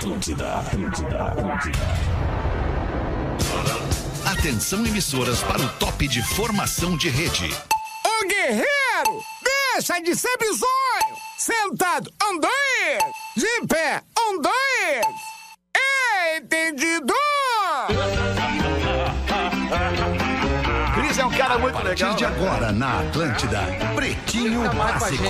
Atlântida, Atlântida, Atlântida. Atenção emissoras para o top de formação de rede. Ô guerreiro, deixa de ser bizonho! Sentado, dois! De pé, Cara muito A partir legal. de né? agora na Atlântida, Pretinho Básico,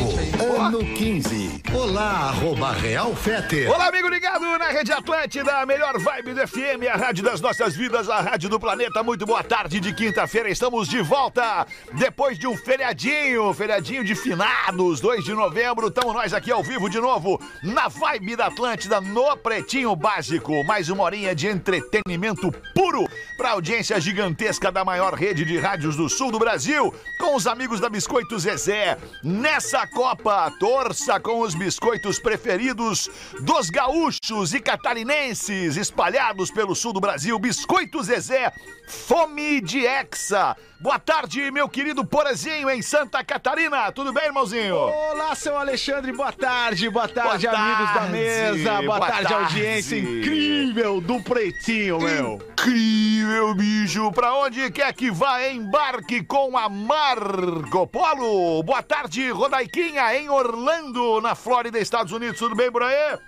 ano 15. Olá, arroba Real Feter. Olá, amigo ligado na Rede Atlântida, a melhor vibe do FM, a rádio das nossas vidas, a rádio do planeta. Muito boa tarde de quinta-feira, estamos de volta depois de um feriadinho, feriadinho de finados, 2 de novembro. Estamos nós aqui ao vivo de novo na vibe da Atlântida, no Pretinho Básico. Mais uma horinha de entretenimento puro para audiência gigantesca da maior rede de rádios do sul do Brasil, com os amigos da Biscoito Zezé. Nessa Copa, torça com os biscoitos preferidos dos gaúchos e catarinenses espalhados pelo sul do Brasil. Biscoito Zezé, fome de hexa. Boa tarde, meu querido Porazinho, em Santa Catarina. Tudo bem, irmãozinho? Olá, seu Alexandre, boa tarde, boa tarde, Boa amigos da tarde, mesa, boa, boa tarde, tarde. audiência incrível do Pretinho, meu. Incrível, bicho. Pra onde quer que vá, embarque com a Marco Polo. Boa tarde, Rodaiquinha, em Orlando, na Flórida, Estados Unidos. Tudo bem por aí?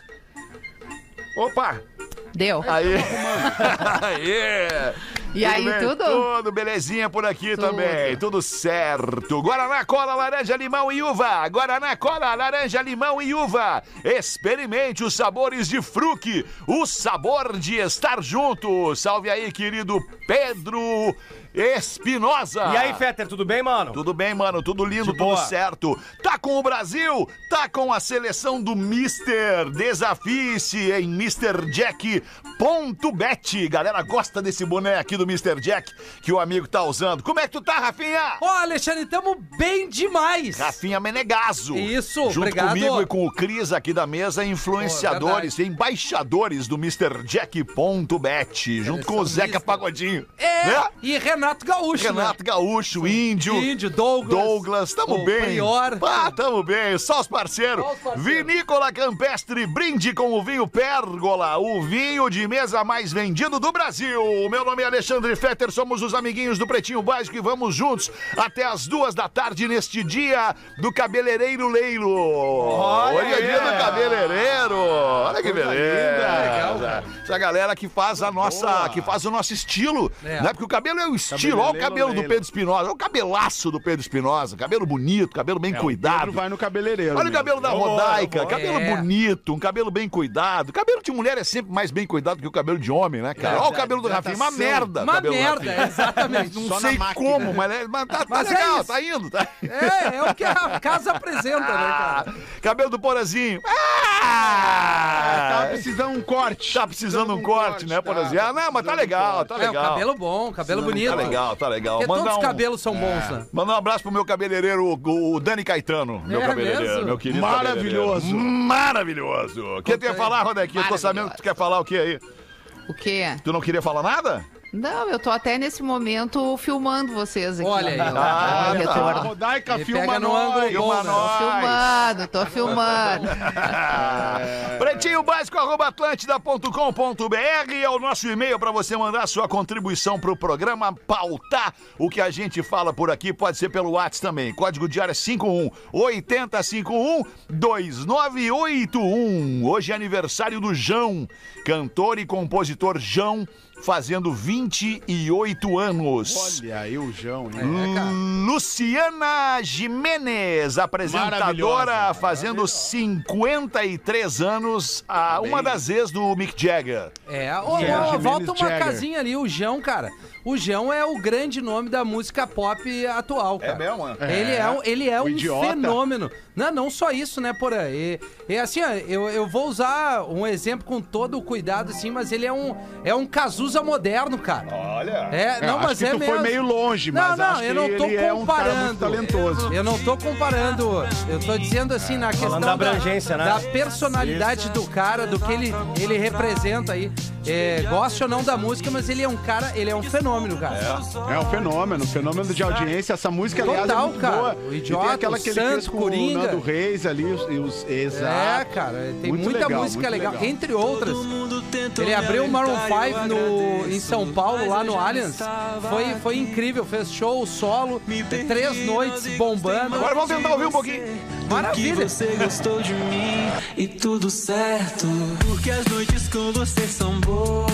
Opa! Deu. Aí! Aí! E aí, bem? tudo? Tudo belezinha por aqui também, tudo certo. Guaraná, cola, laranja, limão e uva. Guaraná, cola, laranja, limão e uva. Experimente os sabores de fruque, o sabor de estar junto. Salve aí, querido Pedro Espinosa. E aí, Fetter, tudo bem, mano? Tudo bem, mano? Tudo lindo, tudo certo. Tá com o Brasil? Tá com a seleção do Mister. Desafie-se em MrJack.bet. Galera gosta desse boné aqui do Mr. Jack que o amigo tá usando. Como é que tu tá, Rafinha? Ó, Alexandre, tamo bem demais. Rafinha Menegaso. Isso, Junto obrigado. comigo e com o Cris aqui da mesa, influenciadores, embaixadores do MrJack.bet. Junto com o Zeca. Pagodinho. É, Né? e Renato Gaúcho, Renato Gaúcho, Índio. né? Índio, Douglas. Douglas, tamo o bem. Prior. Ah, tamo bem. Só os parceiros. Só os parceiros. Vinícola Campestre, brinde com o vinho Pérgola, o vinho de mesa mais vendido do Brasil. Meu nome é Alexandre Fetter, somos os amiguinhos do Pretinho Básico e vamos juntos até as duas da tarde neste dia do cabeleireiro Leilo. Hoje é dia do cabeleireiro. Olha que beleza. Essa galera que faz a nossa, que faz o nosso estilo, É. né? Porque o cabelo é o estilo. Olha o cabelo do. Pedro Espinosa, olha o cabelaço do Pedro Espinosa, cabelo bonito, cabelo bem cuidado. Pedro vai no cabeleireiro. Olha o meu. cabelo da Rodaica, vou. cabelo É. bonito, um cabelo bem cuidado. Cabelo de mulher é sempre mais bem cuidado que o cabelo de homem, né, cara? Olha o cabelo do Rafinha, uma merda. o Uma merda, exatamente. Não Só sei como, mas, é- mas tá, tá Mas é legal, tá indo, tá? É, é o que a casa apresenta, né, Ah, cara? cabelo do Porazinho. Ah, Ah! Tá precisando um corte. Tá precisando de um corte, né, Porazinho? Ah, não, mas tá legal, tá É, o legal. cabelo bom, cabelo bonito. Tá legal, tá legal. Porque todos os um- cabelos são bons, né? Mandar um abraço pro meu cabeleireiro, o, Dani Caetano, meu É cabeleireiro, mesmo? meu querido Maravilhoso. cabeleireiro. Maravilhoso. O que tu ia falar, Rodequinha? Eu tô sabendo que tu quer falar o que aí? O quê? Tu não queria falar nada? Não, eu tô até nesse momento filmando vocês aqui. Olha aí, ó. ó. Ah, tá. retorno. Rodaica, Ele filma no ângulo Filma bom, né? Tô filmando, tô filmando. Pretinho básico, arroba atlântida.com.br é o nosso e-mail para você mandar sua contribuição pro programa, pautar o que a gente fala por aqui, pode ser pelo WhatsApp também. Código de área 51 8051 2981. Hoje é aniversário do João, cantor e compositor João, fazendo 28 anos. Olha aí o João, hein? Luciana Jimenez, apresentadora, fazendo 53 anos, a, uma das ex do Mick Jagger. É, ô, ô, volta uma Jagger. casinha ali, o Jão, cara. O Jão é o grande nome da música pop atual, cara. mesmo? Ele é, um- ele é um idiota. fenômeno. Não, não só isso, né, Porã? E, e assim, ó, eu, eu vou usar um exemplo com todo o cuidado, assim, mas ele é um, é um Cazuza moderno, cara. Olha. É, É, não, acho mas que é tu mesmo. foi meio longe, Não, mas não, acho eu não que tô ele é um cara muito comparando. talentoso. Eu não tô comparando. Eu tô dizendo assim, na questão da abrangência, né? da personalidade do cara, do que ele, ele representa aí. É, goste ou não da música, mas ele é um cara, ele é um fenômeno, cara. É um fenômeno, um fenômeno de audiência. Essa música, aliás, Total, é muito cara. boa. O E Idiota, tem aquela o que ele fez com Coringa. o Nando Reis ali, os, e os É, exato. cara, tem Muito muita legal, música legal, legal. entre outras. Ele abriu o Maroon 5 no, em São Paulo, lá no Allianz. Foi, foi incrível, fez show solo, três noites bombando. Agora vamos tentar ouvir um pouquinho. Maravilha. você gostou de mim e tudo certo. Porque as noites com você são boas.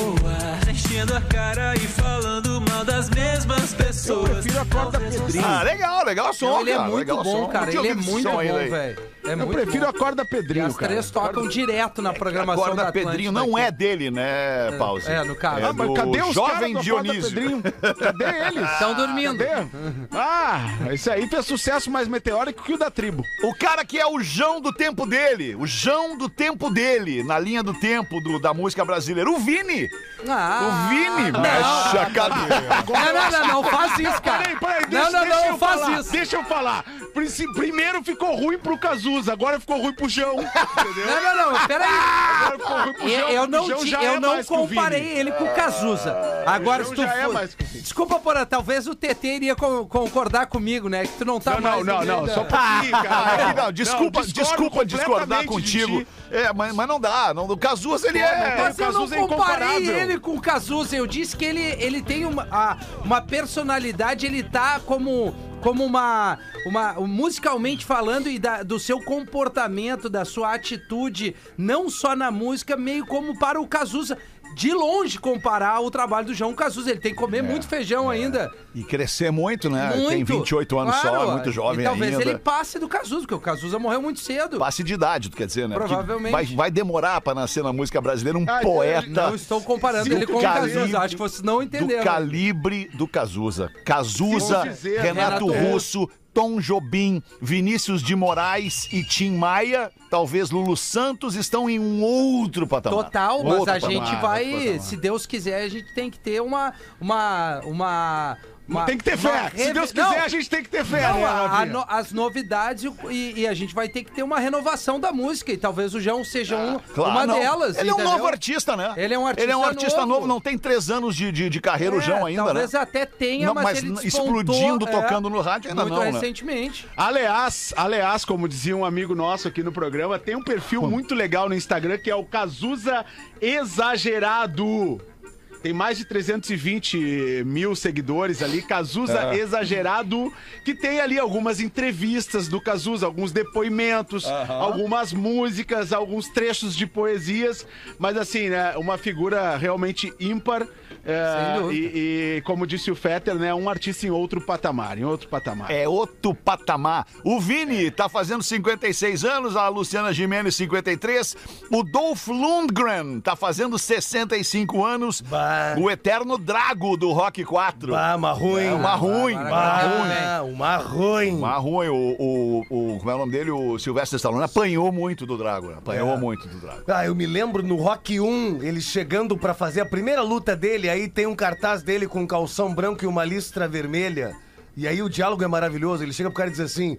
Enchendo a cara e falando mal das mesmas Eu pessoas. prefiro a corda Pedrinho. Ah, legal, legal som, Não, ele é cara, muito legal bom, som. cara. Ele é muito bom, velho. É Eu prefiro bom. a corda Pedrinho, as cara. três tocam direto na A programação da corda Atlântida Pedrinho não aqui. é dele, né, Pause? é, no caso. Ah, mas cadê os jovem caras Dionísio? Pedrinho? Cadê eles? Estão dormindo. Cadê? Ah, esse aí fez sucesso mais meteórico que o da tribo. O cara que é o Jão do tempo dele, o Jão do tempo dele, na linha do tempo do- da música brasileira, o Vini. Ah, o Vini não. mexe a cadeira. Não, não, não, não faz isso, cara. Peraí, peraí, não, deixa, não, deixa não, eu faz falar, isso. Deixa eu falar. Primeiro ficou ruim pro Cazuza, agora ficou ruim pro João. Entendeu? Não, não, não, peraí. Agora ficou ruim pro Eu, João. eu o não, já eu é não o comparei ele com o Cazuza. Agora, se João tu já é for... mais que o Vini. Desculpa, Porã, talvez o TT iria co- concordar comigo, né? Que tu não tá Não, mais... não, não, não, só pouquinho, Ah, cara. é que não, desculpa, desculpa discordar contigo. ti. É, mas, mas não dá. Não, o Cazuza, ele é. Mas o eu não é comparei ele com o Cazuza. Eu disse que ele, ele tem uma, a- uma personalidade, ele tá como, como uma, uma. musicalmente falando e da- do seu comportamento, da sua atitude, não só na música, meio como para o Cazuza. De longe comparar o trabalho do João Cazuza. Ele tem que comer muito feijão ainda. E crescer muito, né? Muito. Tem 28 anos só, Claro, é muito jovem e talvez ainda. ele passe do Cazuza, porque o Cazuza morreu muito cedo. Passe de idade, tu quer dizer, né? Provavelmente. Vai, vai demorar pra nascer na música brasileira um Ah, poeta. Não estou comparando do ele com o Cazuza. Acho que vocês não Do entenderam. calibre do Cazuza. Cazuza, dizer, Renato, Renato Russo, Tom Jobim, Vinícius de Moraes e Tim Maia, talvez Lulu Santos, estão em um outro patamar. Total, mas Outro a gente patamar, vai, outro patamar. se Deus quiser, a gente tem que ter uma. uma, uma, uma Tem que ter fé. Se Deus quiser, Não, a gente tem que ter fé, não, né, a- no- as novidades e o- e, a gente vai ter que ter uma renovação da música. E talvez o João seja um- Ah, Claro, uma não. delas. Ele é um entendeu? novo artista, né? Ele é um artista Ele é um artista novo, novo. não tem três anos de, de, de carreira o É, João ainda, talvez né? até tenha, Não, mas, mas ele despontou, explodindo, é, tocando no rádio ainda muito não, né? recentemente. Aliás, aliás, como dizia um amigo nosso aqui no programa, tem um perfil muito legal no Instagram que é o Cazuza Exagerado. Tem mais de 320 mil seguidores ali, Cazuza Exagerado, que tem ali algumas entrevistas do Cazuza, alguns depoimentos, algumas músicas, alguns trechos de poesias, mas assim, né, uma figura realmente ímpar. é, e, e, como disse o Fetter, né, um artista em outro patamar, em outro patamar. É outro patamar. O Vini tá fazendo 56 anos, a Luciana Gimenez 53, o Dolph Lundgren tá fazendo 65 anos, o eterno Drago do Rock 4. Ah, uma ruim. É uma ruim, uma ruim. Uma ruim. Uma ruim, o, o, o- como é o nome dele? O Sylvester Stallone apanhou muito do Drago, né? apanhou É. muito do Drago. Ah, eu me lembro no Rock 1, ele chegando pra fazer a primeira luta dele, aí tem um cartaz dele com um calção branco e uma listra vermelha. E aí o diálogo é maravilhoso, ele chega pro cara e diz assim: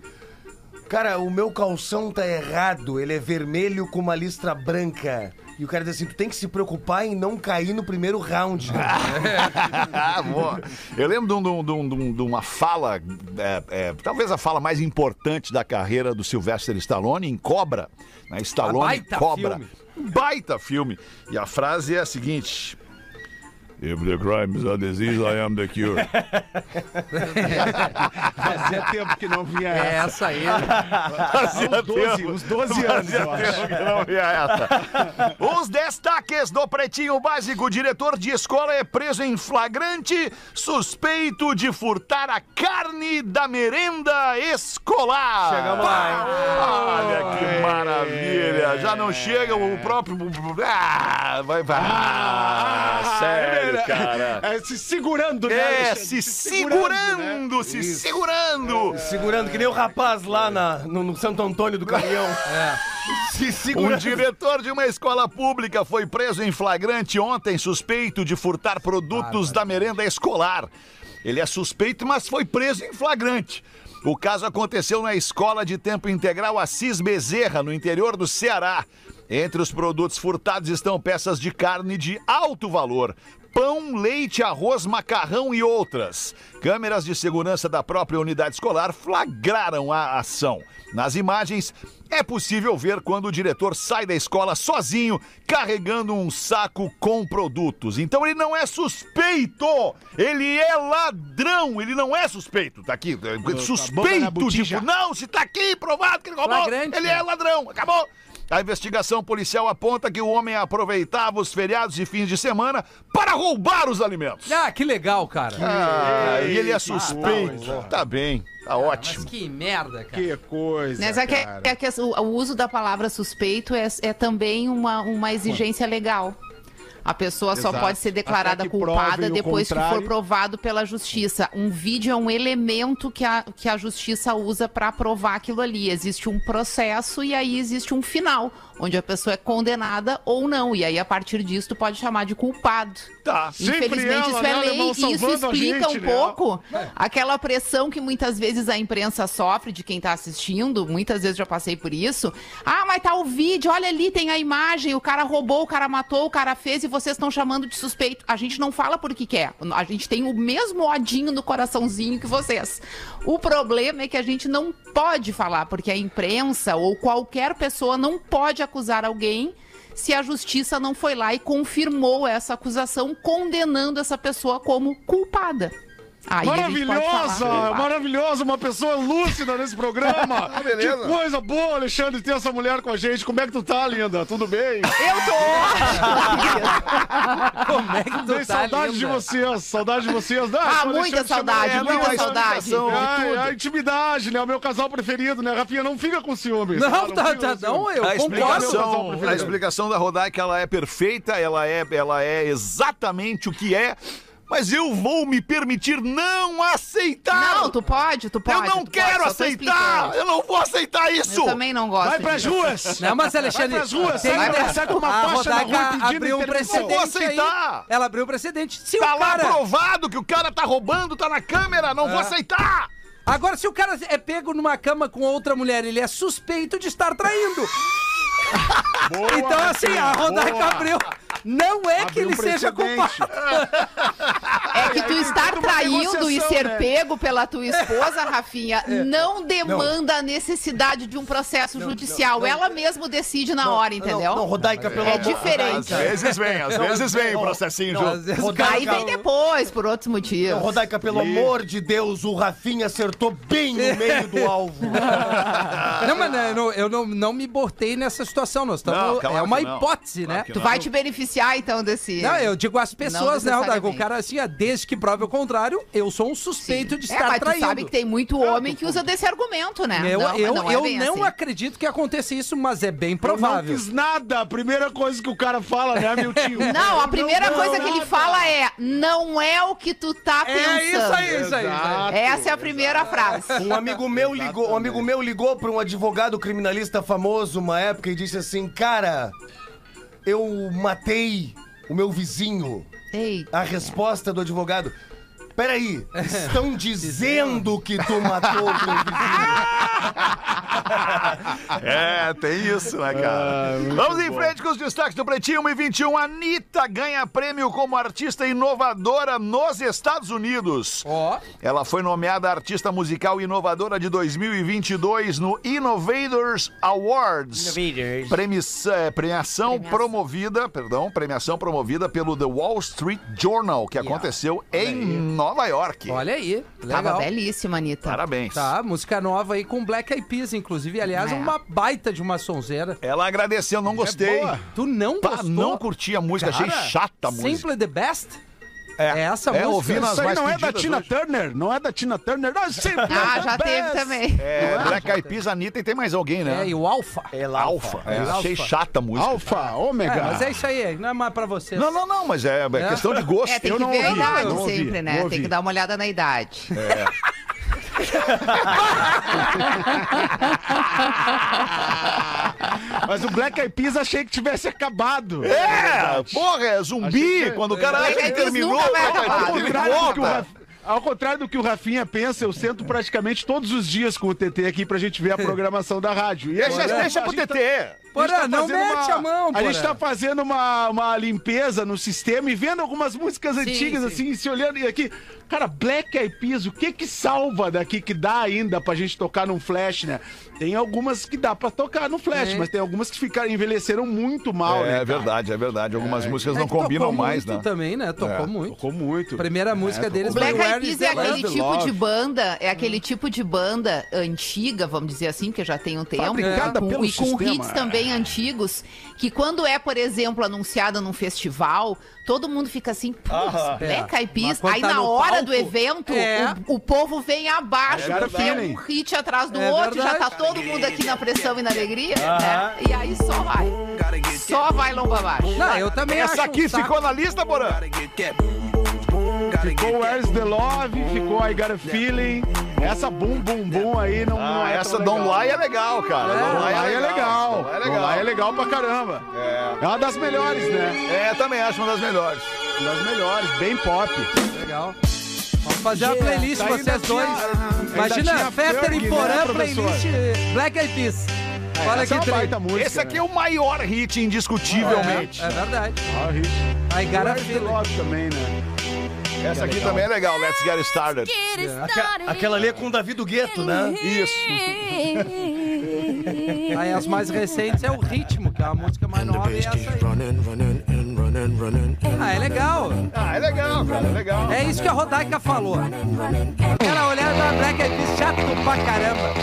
Cara, o meu calção tá errado, ele é vermelho com uma listra branca. E o cara diz assim: Tu tem que se preocupar em não cair no primeiro round. Ah, boa. Eu lembro de, um- de um- de um- um- uma fala, é, é, talvez a fala mais importante da carreira do Sylvester Stallone em Cobra. Né? Stallone baita Cobra. filme. Um Baita filme. E a frase é a seguinte. If the crime is a disease, I am the cure. Fazia tempo que não vinha É essa. essa aí. Uns 12, uns 12 anos, eu acho. Não via essa. Os destaques do Pretinho Básico. O diretor de escola é preso em flagrante, suspeito de furtar a carne da merenda escolar. Chegamos lá, hein? Olha que maravilha. Já não chega o próprio... Ah, vai... vai. Ah, sério, cara. É, se segurando, né? É, Alexandre? se segurando, né? se segurando. Segurando que nem o rapaz lá na- no, no Santo Antônio do Caminhão. Se Um segurando. diretor de uma escola pública foi preso em flagrante ontem, suspeito de furtar produtos da merenda escolar. Ele é suspeito, mas foi preso em flagrante. O caso aconteceu na escola de tempo integral Assis Bezerra, no interior do Ceará. Entre os produtos furtados estão peças de carne de alto valor. Pão, leite, arroz, macarrão e outras. Câmeras de segurança da própria unidade escolar flagraram a ação. Nas imagens, é possível ver quando o diretor sai da escola sozinho, carregando um saco com produtos. Então ele não é suspeito! Ele é ladrão! Ele não é suspeito! Tá aqui. na Suspeito, botija. tipo, não, se tá aqui provado que ele roubou, ele né? é ladrão! Acabou! A investigação policial aponta que o homem aproveitava os feriados e fins de semana para roubar os alimentos. Ah, que legal, cara. Ah, e ele é suspeito. Tá bem, tá Mas ótimo. que merda, cara. Que coisa. Mas é que, cara. é que o, o uso da palavra suspeito é, é também uma, uma exigência legal. A pessoa só Exato. pode ser declarada que culpada depois que for contrário. provado pela justiça. Um vídeo é um elemento que a, que a justiça usa para provar aquilo ali. Existe um processo e aí existe um final, onde a pessoa é condenada ou não. E aí, a partir disso, tu pode chamar de culpado. Tá. Infelizmente, ela, isso né, é lei alemão, e isso explica gente, um né? pouco aquela pressão que muitas vezes a imprensa sofre de quem tá assistindo. Muitas vezes já passei por isso. Ah, mas tá o vídeo, olha ali, tem a imagem, o cara roubou, o cara matou, o cara fez e vocês estão chamando de suspeito. A gente não fala por que quer. A gente tem o mesmo odinho no coraçãozinho que vocês. O problema é que a gente não pode falar, porque a imprensa ou qualquer pessoa não pode acusar alguém se a justiça não foi lá e confirmou essa acusação, condenando essa pessoa como culpada. Aí Maravilhosa, falar. maravilhosa, uma pessoa lúcida nesse programa. beleza. Que coisa boa, Alexandre, ter essa mulher com a gente. Como é que tu tá, linda? Tudo bem? Eu tô. Como é que tu Tem tá saudade de linda? vocês, saudade de vocês. Ah, Ah, muita saudade, muita É, não, saudade. É, é a intimidade, né? O meu casal preferido, né? Rafinha, não fica com ciúmes. Não, tá? tá, tá, não, eu A explicação, a explicação da Rodaica ela é perfeita, ela é, ela é exatamente o que é, mas eu vou me permitir não aceitar. Não, tu pode, tu pode. eu não quero pode, aceitar. Eu não vou aceitar isso. Eu também não gosto. Vai pras ruas! Não, mas Alexandre, Vai pras ruas, tem- pra- sai com uma a faixa na rua abriu um precedente Vou aceitar. aí. Ela abriu um precedente. Se Tá o lá cara... provado que o cara tá roubando, tá na câmera, não vou aceitar. Agora, se o cara é pego numa cama com outra mulher, ele é suspeito de estar traindo. Boa, então, assim, a Rodaica boa. abriu. Não é que Abriu ele um seja precedente. culpado. É que tu estar traindo e ser né? Pego pela tua esposa, Rafinha, não demanda a necessidade de um processo judicial. Ela mesmo decide na hora, entendeu? Não, não Rodaica, pelo É amor- diferente. Às vezes vem, às vezes vem o processinho Não. Às vezes Rodaica- Aí vem depois, por outros Não, motivos. Rodaica, pelo amor de Deus, o Rafinha acertou bem no meio do alvo. Não, mas eu, não, eu não, não me botei nessa situação. Nós estamos. Não, claro é uma não. hipótese, Claro né? Tu vai te beneficiar, então, desse... Não, eu digo às pessoas, né, Rodaica? O cara, assim, desde que prove o contrário, eu sou um suspeito de É, estar mas tu traindo. sabe que tem muito homem que usa desse argumento, né? Eu, não, mas eu, não é eu não assim. acredito que aconteça isso, mas é bem Eu não provável. fiz nada. A primeira coisa que o cara fala, né, meu tio? Não, a primeira não, coisa que ele nada. fala é: não é o que tu tá pensando. É isso aí, isso aí. Isso aí. Exato. Essa é a primeira frase. Um amigo meu ligou, um amigo meu ligou para um advogado criminalista famoso uma época e disse assim: "Cara, eu matei o meu vizinho". Eita. A resposta do advogado: Peraí, estão dizendo que tu matou o vizinho. É, tem isso, né, cara? Vamos em frente com os destaques do Pretinho 1 e 21. Anitta ganha prêmio como artista inovadora nos Estados Unidos. Ó, Ela foi nomeada artista musical inovadora de 2022 no Innovators Awards. Premissa- eh, premiação Premiação. promovida, perdão, premiação promovida pelo The Wall Street Journal, que aconteceu em Nova York. olha aí. Tava Legal. belíssima, Anitta. Parabéns. Tá, música nova aí com Black Eyed Peas, inclusive. Aliás, É. uma baita de uma sonzeira. Ela agradeceu, não gostei. boa. Tu não Pá, gostou? não curti a música, achei Cara, chata a música. Simply the Best? É, É essa é, música. ouvi nas Isso aí não é da Tina hoje. Turner? Não é da Tina Turner? Não, sempre Ah, já teve também. É, Black Eyed Peas, Anitta e tem mais alguém, né? É, e o Alpha. É Alfa. É, Alfa. achei chata a música. Alfa, ômega. É, mas é isso aí, não é mais pra vocês. Não, não, não, mas é, é questão de gosto. É, tem Eu que não ver a ouvi, idade não ouvi, sempre, né? Tem que dar uma olhada na idade. Mas o Black Eyed Peas achei que tivesse acabado. É, porra, é zumbi. Que- Quando o cara Black acha que terminou, nunca vai Black Eyed acabar. Peas, Ao ele contrário do que o volta. Ao contrário do que o Rafinha pensa, eu sento praticamente todos os dias com o TT aqui pra gente ver a programação da rádio. E Deixa, agora, deixa a pro gente tá- TT. a Porã, gente tá não fazendo mete a mão, A gente tá fazendo uma, uma limpeza no sistema e vendo algumas músicas antigas, sim. assim, se olhando e aqui. Cara, Black Eyed Peas, o que que salva daqui que dá ainda pra gente tocar num flash, né? Tem algumas que dá pra tocar no flash, É. mas tem algumas que ficaram, envelheceram muito mal, né? É verdade, é verdade. Algumas músicas É não que tocou combinam mais, muito né? também, né? Tocou É. muito. Tocou muito. A primeira música É, deles O Black Eyed Peas é aquele Love? tipo de Love. banda, é aquele tipo de banda antiga, vamos dizer assim, que já tem um tempo, Fabricada e com, pelo e com hits é. também antigos, que quando é, por exemplo, anunciada num festival, todo mundo fica assim, putz, Black Eyed Peas, aí tá na hora palco, do evento, é. o, o povo vem abaixo, É porque é verdade. um hit atrás do É outro, já tá verdade. todo mundo aqui na pressão e na alegria, né? E aí só vai. Só vai lomba abaixo. Não, eu também Essa acho aqui um saco. ficou na lista, Porã? Ficou Where's the Love, ficou I Got a Feeling. Essa Bum Bum Bum aí não, não Ah, é essa Don't. Lie é legal, cara. Don't Don't Lie é legal. Don't Lie é é legal pra caramba. É. uma das melhores, né? É, também acho uma das melhores. Uma das melhores, bem pop. Legal. Vamos fazer uma playlist, Ainda vocês tinha- dois. ainda Imagina, tinha Fetter e Porã, né, playlist Black Eyed Peas. Olha é que uma trem. baita música. Esse aqui é o maior hit, indiscutivelmente. É, é verdade. Ah, hit. Aí, Gara Where's the Feeling. Love também, né? Essa aqui também é legal, Let's Get Started. Aque- aquela ali é com o Davi do Gueto, né? Isso. Aí as mais recentes é o Ritmo, que é uma música mais nova e essa aí. Ah, é legal. Ah, é legal, cara, é legal. É isso que a Rodaica falou. Aquela olhada da Black Eyed Peas chato pra caramba.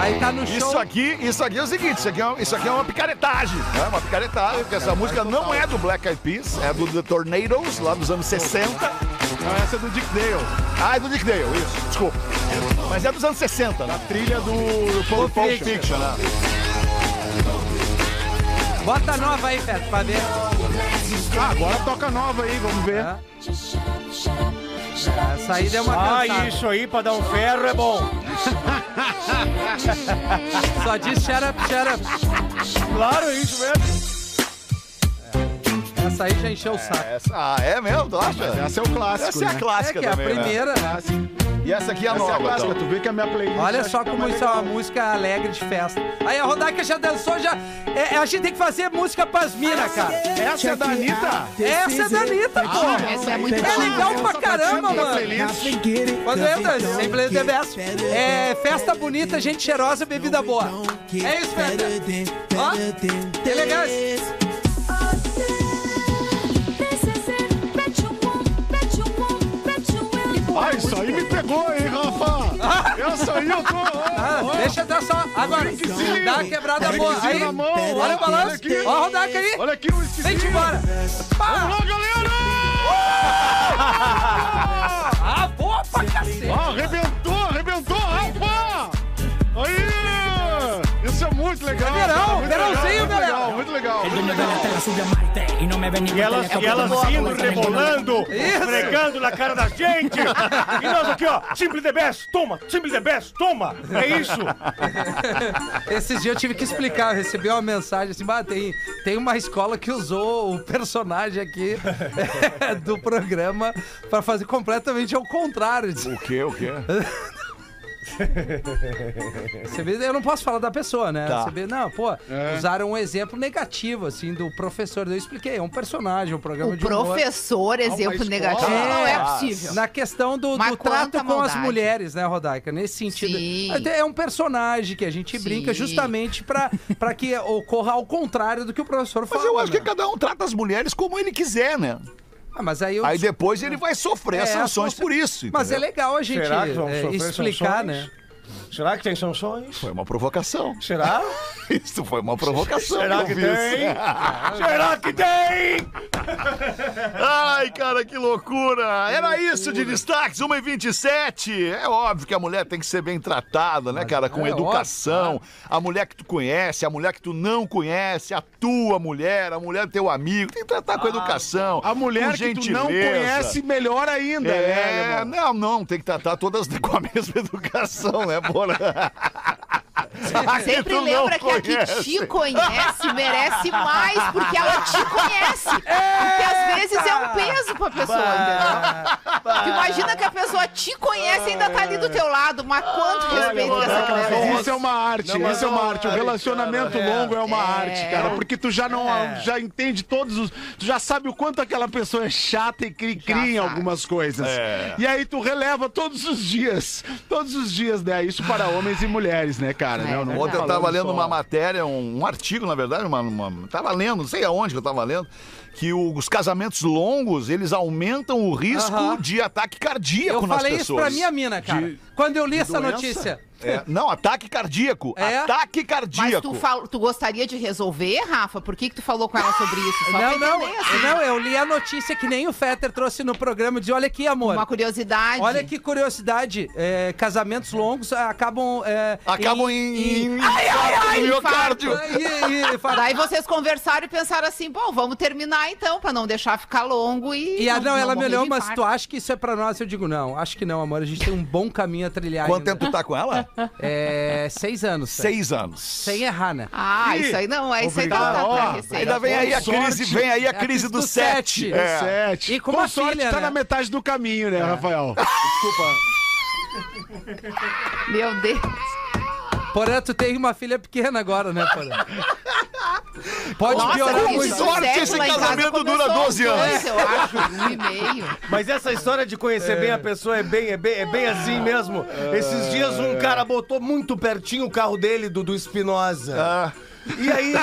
Aí tá no show. Isso aqui, isso aqui é o seguinte, isso aqui é, isso aqui é uma picaretagem, né? Uma picaretagem, porque essa música não é do Black Eyed Peas, é do The Tornadoes, lá dos anos 60. Não, essa é do Dick Dale. Ah, é do Dick Dale, isso, desculpa. Mas é dos anos 60, né? Trilha do, do Pulp Fiction, Fiction. né? Bota a nova aí, Fetter, pra ver. Ah, agora toca nova aí, vamos ver. É. Essa aí deu uma Ah, cansada. isso aí pra dar um ferro é bom. Só diz shut up, shut up. Claro, é isso mesmo. Essa aí já encheu o saco. Essa, ah, é mesmo, tu acha? Essa é o clássico, Essa é a né? clássica É que é a também, né? E essa aqui é a Essa é a nova, clássica, então. tu vê que a minha playlist... Olha só tá como isso é uma legal. música alegre de festa. Aí a Rodaica já dançou, já. é, a gente tem que fazer música pras minas, cara. Essa é da Anitta? Essa é da Anitta, porra. Essa é muito É legal pra caramba, mano. playlist. Quando entra, sempre é the best. É festa bonita, gente cheirosa, bebida boa. É isso, Feta. Ó, que legal Ah, isso aí me pegou, hein, Rafa? Essa aí eu tô... Ah, deixa eu dar só. Agora, dá uma quebrada boa. Aí, olha o Olha balanço. Ó a Rodaica aí. Olha aqui o Vem-te whiskyzinho. embora. Vamos lá, galera! Ah, boa pra cacete. Ah, arrebentou, arrebentou, Rafa! Aí! Muito legal. É verão, muito verãozinho, legal, galera. Muito legal, muito legal. E elas, e elas indo, rebolando, Isso. fregando na cara da gente. E nós aqui, ó, Simple the Best, toma, Simple the Best, toma. É isso. Esses dias eu tive que explicar, eu recebi uma mensagem assim, bah, tem, tem uma escola que usou o personagem aqui do programa pra fazer completamente ao contrário. O quê, o quê? Você vê, eu não posso falar da pessoa, né? Tá. Você vê, não, pô, usaram um exemplo negativo, assim, do professor. Eu expliquei, é um personagem, um programa O de humor. professor, exemplo escola. negativo, não é possível. Na questão do, Mas do trato com as mulheres, né, Rodaica? Nesse sentido. Sim. Até É um personagem que a gente Sim. brinca justamente pra, pra que ocorra ao contrário do que o professor fala. Mas eu acho que né? cada um trata as mulheres como ele quiser, né? Ah, mas aí eu Aí depois ele vai sofrer É, sanções por isso. Mas é entendeu? legal a gente Será que vão é, explicar, sanções? né? Será que tem sanções? Foi uma provocação. Será? Isso foi uma provocação. Será que fiz. tem? Será que tem? Ai, cara, que loucura! Era isso de destaques, 1 e 27 É óbvio que a mulher tem que ser bem tratada, né, cara? Com é educação. A mulher que tu conhece, a mulher que tu não conhece, a tua mulher, a mulher do teu amigo. Tem que tratar com educação. A mulher que tu não conhece, melhor ainda, né, É, alemão? não, não, tem que tratar todas com a mesma educação, né, mejor. Sempre tu lembra que a que te conhece merece mais, porque ela te conhece. Porque às vezes é um peso pra pessoa, entendeu? Tu imagina que a pessoa te conhece e ainda tá ali do teu lado, mas quanto respeito que essa pessoa isso é uma arte, Não, isso é uma arte. O relacionamento longo é uma arte, cara. Porque tu já não É. já entende todos os. Tu já sabe o quanto aquela pessoa é chata e cri-cri Já em algumas coisas. É. E aí tu releva todos os dias. Todos os dias, né? Isso para homens e mulheres, né, cara? É Né? Eu tava lendo uma matéria, um, um artigo, na verdade, uma, uma- tava lendo, não sei aonde que eu tava lendo, que o- os casamentos longos, eles aumentam o risco Aham. de ataque cardíaco Eu nas falei pessoas. isso pra minha mina, cara. De- Quando eu li essa doença? notícia. É, não, ataque cardíaco. É? Ataque Mas cardíaco. tu, fal- tu gostaria de resolver, Rafa? Por que, que tu falou com ela sobre isso? Só Não, não, assim, não, eu li a notícia que nem o Fetter trouxe no programa. Dizia, olha aqui, amor. Uma curiosidade. Olha que curiosidade. é, casamentos longos acabam. é, Acabam em, em, Ai, ai, infarto ai, do miocárdio. Daí vocês conversaram e pensaram assim, bom, vamos terminar então, pra não deixar ficar longo e. e a- não, ela me olhou, de mas tu acha que isso é pra nós? Eu digo, não, acho que não, amor. A gente tem um bom caminho a trilhar Quanto ainda. tempo tu tá com ela? É, seis anos. Seis anos. Sem errar, né? Ah, isso aí não, é isso aí tá, tá, tá. Ainda vem aí a crise, vem aí a É a crise do sete. sete. É. Sete. E com com uma sorte filha, tá né? na metade do caminho, né, Rafael? Desculpa. Meu Deus. Porã, tu tem uma filha pequena agora, né, Porã? Pode Nossa, piorar muito. sorte, esse casamento dura começou 12 aos anos. dois, eu acho, um e meio. Mas essa história de conhecer bem a pessoa é bem, é bem, é bem assim mesmo. Esses dias um cara botou muito pertinho o carro dele, do, do Espinosa. Ah, E aí,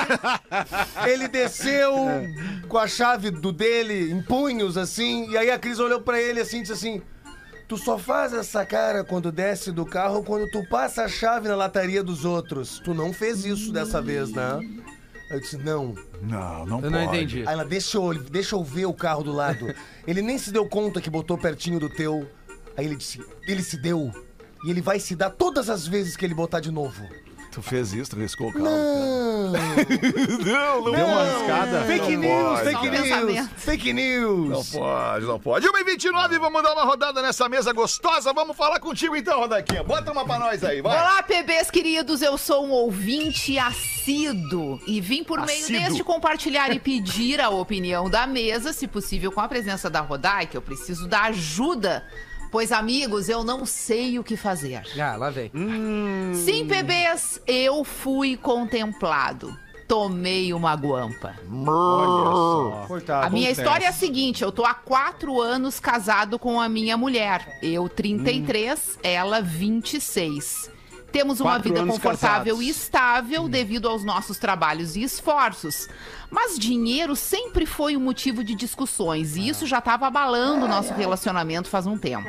ele desceu com a chave do dele em punhos, assim. E aí a Cris olhou pra ele assim e disse assim: Tu só faz essa cara quando desce do carro quando tu passa a chave na lataria dos outros. Tu não fez isso dessa vez, né? Aí Eu disse: Não. não, não Eu pode. não entendi. Aí ela, deixa eu, deixa eu ver o carro do lado. Ele nem se deu conta que botou pertinho do teu. Aí ele disse: Ele se deu. E ele vai se dar todas as vezes que ele botar de novo. Tu fez isso, tu riscou o carro. Não! Não, não Deu uma riscada. Fake Não news, pode, fake news, fake Não news. pode, não pode. 1h29, vamos dar uma rodada nessa mesa gostosa. Vamos falar contigo então, Rodaquinha. Bota uma pra nós aí, vai. Olá, PBs queridos, eu sou um ouvinte assíduo e vim por meio Assíduo. deste compartilhar e pedir a opinião da mesa, se possível com a presença da Rodai, que eu preciso da ajuda, pois amigos, eu não sei o que fazer. Ah, lá vem. Sim, PBs, eu fui contemplado. Tomei uma guampa. Coitado. A minha história é a seguinte: eu tô há quatro anos casado com a minha mulher. Eu, 33, ela, 26. Temos uma Quatro vida confortável casados. e estável devido aos nossos trabalhos e esforços. Mas dinheiro sempre foi um motivo de discussões e isso já estava abalando o nosso relacionamento faz um tempo.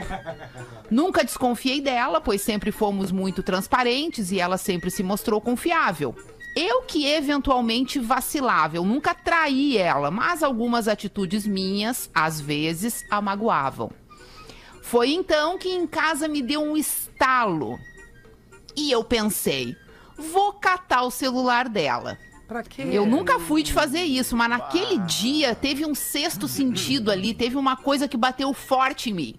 Nunca desconfiei dela, pois sempre fomos muito transparentes e ela sempre se mostrou confiável. Eu que eventualmente vacilava, eu nunca traí ela, mas algumas atitudes minhas, às vezes, a magoavam. Foi então que em casa me deu um estalo. E eu pensei, vou catar o celular dela. Pra quê? Eu nunca fui de fazer isso, mas naquele dia teve um sexto sentido ali, teve uma coisa que bateu forte em mim.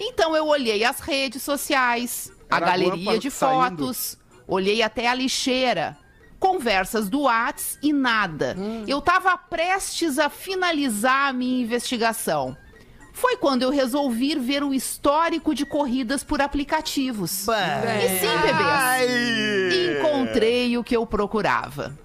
Então eu olhei as redes sociais, a Era a galeria de saindo. fotos, olhei até a lixeira, conversas do Whats e nada. Eu tava prestes a finalizar a minha investigação. Foi quando eu resolvi ver o histórico de corridas por aplicativos. E sim, bebês, encontrei o que eu procurava.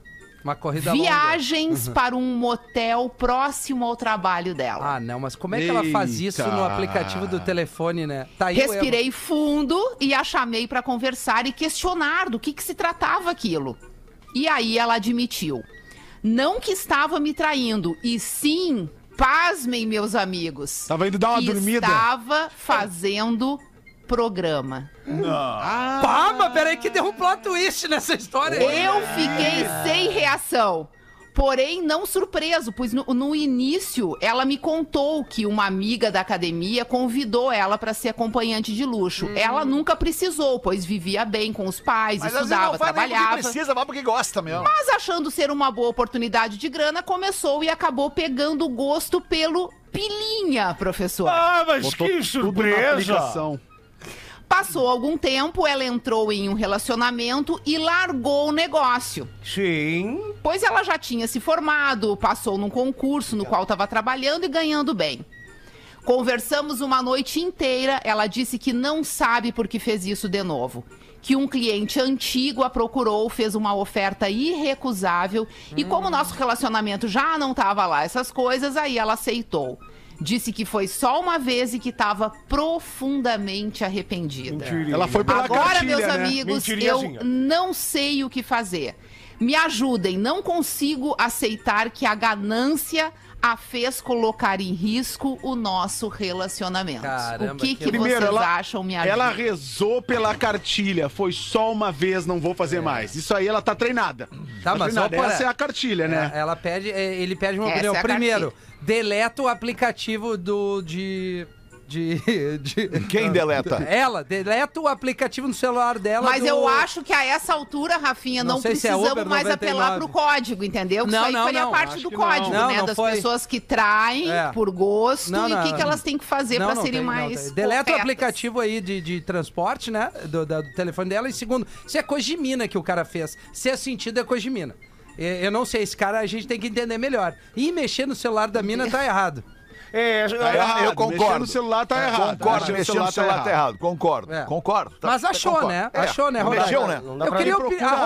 Uma corrida longa. Viagens para um motel próximo ao trabalho dela. Ah, não, mas como é que ela faz isso Eita. no aplicativo do telefone, né? Tá aí. Respirei fundo e a chamei para conversar e questionar do que, que se tratava aquilo. E aí ela admitiu. Não que estava me traindo, e sim, pasmem, meus amigos. Tava indo dar uma que dormida. Estava fazendo programa. Pá, mas peraí que deu um plot twist nessa história. aí. Eu fiquei sem reação. Porém, não surpreso, pois no, no início ela me contou que uma amiga da academia convidou ela para ser acompanhante de luxo. Ela nunca precisou, pois vivia bem com os pais, Mas estudava, não trabalhava. precisa, vai porque gosta mesmo. Mas achando ser uma boa oportunidade de grana, começou e acabou pegando gosto pelo pilinha, professor. Ah, mas Botou que tudo na surpresa! Passou algum tempo, ela entrou em um relacionamento e largou o negócio. Sim. Pois ela já tinha se formado, passou num concurso no qual estava trabalhando e ganhando bem. Conversamos uma noite inteira. Ela disse que não sabe por que fez isso de novo. Que um cliente antigo a procurou, fez uma oferta irrecusável e, como nosso relacionamento já não estava lá, essas coisas, aí ela aceitou. Disse que foi só uma vez e que estava profundamente arrependida. Ela foi pela Agora, cartilha, meus né? amigos, eu Mentirinhazinha. não sei o que fazer. Me ajudem, não consigo aceitar que a ganância a fez colocar em risco o nosso relacionamento. Caramba, o que, que- que Primeiro, vocês ela, acham? Me ajudem. ela rezou pela cartilha. Foi só uma vez, não vou fazer mais. Isso aí ela tá treinada. Tá, mas treinada. só para- Essa é a cartilha, né? É, Ela pede, é, ele pede uma Essa opinião. é Primeiro, deleta o aplicativo do de de, de- Quem deleta? Ela, deleta o aplicativo no celular dela. Mas do- eu acho que a essa altura, Rafinha, Não não, é precisamos Uber mais 99. apelar pro código, entendeu? Não, isso aí não, faria não, parte acho do código, Não, né? não das foi. pessoas que traem É. por gosto Não, e o não, que, que elas têm que fazer não serem tem, não mais. Deleta o aplicativo aí de, de transporte, né? Do, da- do telefone dela. E segundo, se é coisa de mina que o cara fez. Se é sentido, é coisa de mina. Eu não sei, esse cara a gente tem que entender melhor. E mexer no celular da mina tá errado. É, Tá errado. eu concordo. Mexer no celular tá errado. Concordo, mexendo no celular tá errado. Concordo, É. concordo. Tá- Mas achou, concordo. né? É, Achou, né, Rodaica? Mexeu, né? Não dá Eu queria A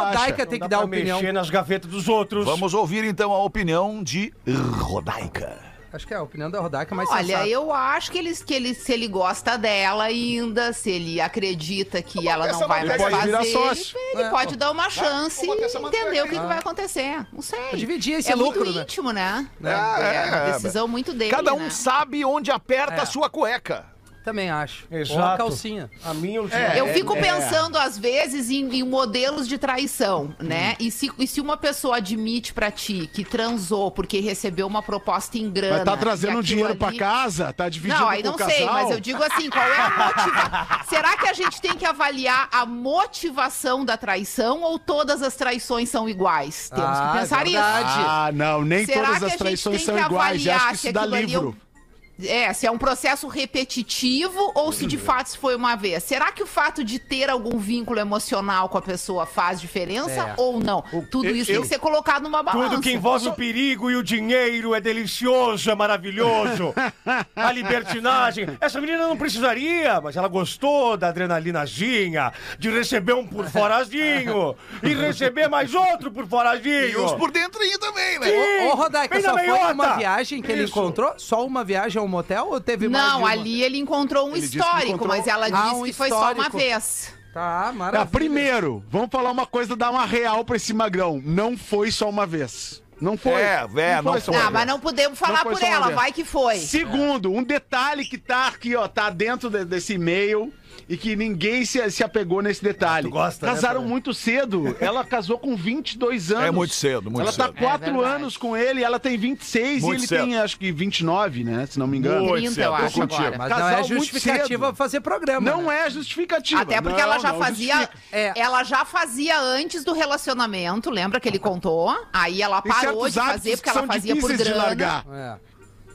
Rodaica tem que dar opinião. mexer nas gavetas dos outros. Vamos ouvir então a opinião de Rodaica. Acho que é a opinião da Rodaica mais Olha, sensata. eu acho que ele, que ele, se ele gosta dela ainda, se ele acredita que ela não vai mais fazer, Pode sócio. ele É. pode dar uma chance e entender o que, que vai acontecer. Não sei. Dividir esse é lucro, muito né? íntimo, né? É, É, uma é, decisão muito dele, Cada um né? sabe onde aperta É. a sua cueca. Também acho. Ou a Exato. calcinha. A minha última. É, Eu fico pensando, às vezes, em, em modelos de traição, né? E se, e se uma pessoa admite pra ti que transou porque recebeu uma proposta em grana... Mas tá trazendo dinheiro pra ali- casa? Tá dividindo Não, aí com não o casal? sei, mas eu digo assim, qual é a motivação? Será que a gente tem que avaliar a motivação da traição ou todas as traições são iguais? Temos Ah, que pensar é verdade. isso. Ah, não, nem Será todas as traições são iguais. Acho que isso dá é livro. É, se é um processo repetitivo ou se de fato isso foi uma vez. Será que o fato de ter algum vínculo emocional com a pessoa faz diferença É. ou não? Tudo isso eu- tem que ser colocado numa balança. Tudo que envolve o perigo e o dinheiro é delicioso, é maravilhoso. A libertinagem. Essa menina não precisaria, mas ela gostou da adrenalinazinha, de receber um por forazinho e receber mais outro por forazinho. E uns por dentro aí também, né? Sim. Ô, Rodaica, só foi uma viagem que ele Isso. encontrou? Só uma viagem ao motel ou teve mais de Não, uma? ali ele encontrou um Ele disse que histórico, encontrou- mas ela Ah, disse um que foi só uma histórico. vez. Tá, maravilha. Tá, primeiro, vamos falar uma coisa, dar uma real pra esse magrão. Não foi só uma vez. Não foi. É, é, não só foi. uma Ah, mas não podemos falar foi por só uma ela, vez. vai que foi. Segundo, um detalhe que tá aqui, ó, tá dentro de- desse e-mail e que ninguém se, se apegou nesse detalhe. Tu gosta, né, Casaram Fernando? muito cedo. Ela casou com 22 anos. É muito cedo, muito ela cedo. tá 4 É anos com ele, ela tem 26 Muito e ele cedo. tem acho que 29, né? Se não me engano. Muito 30, cedo, eu acho agora. Mas Casal não é justificativa fazer programa. Não né? é justificativa. Até porque Não, ela já não fazia. É. Ela já fazia antes do relacionamento, lembra que ele contou? Aí ela parou de fazer porque que ela fazia por difíceis de grana. largar. É.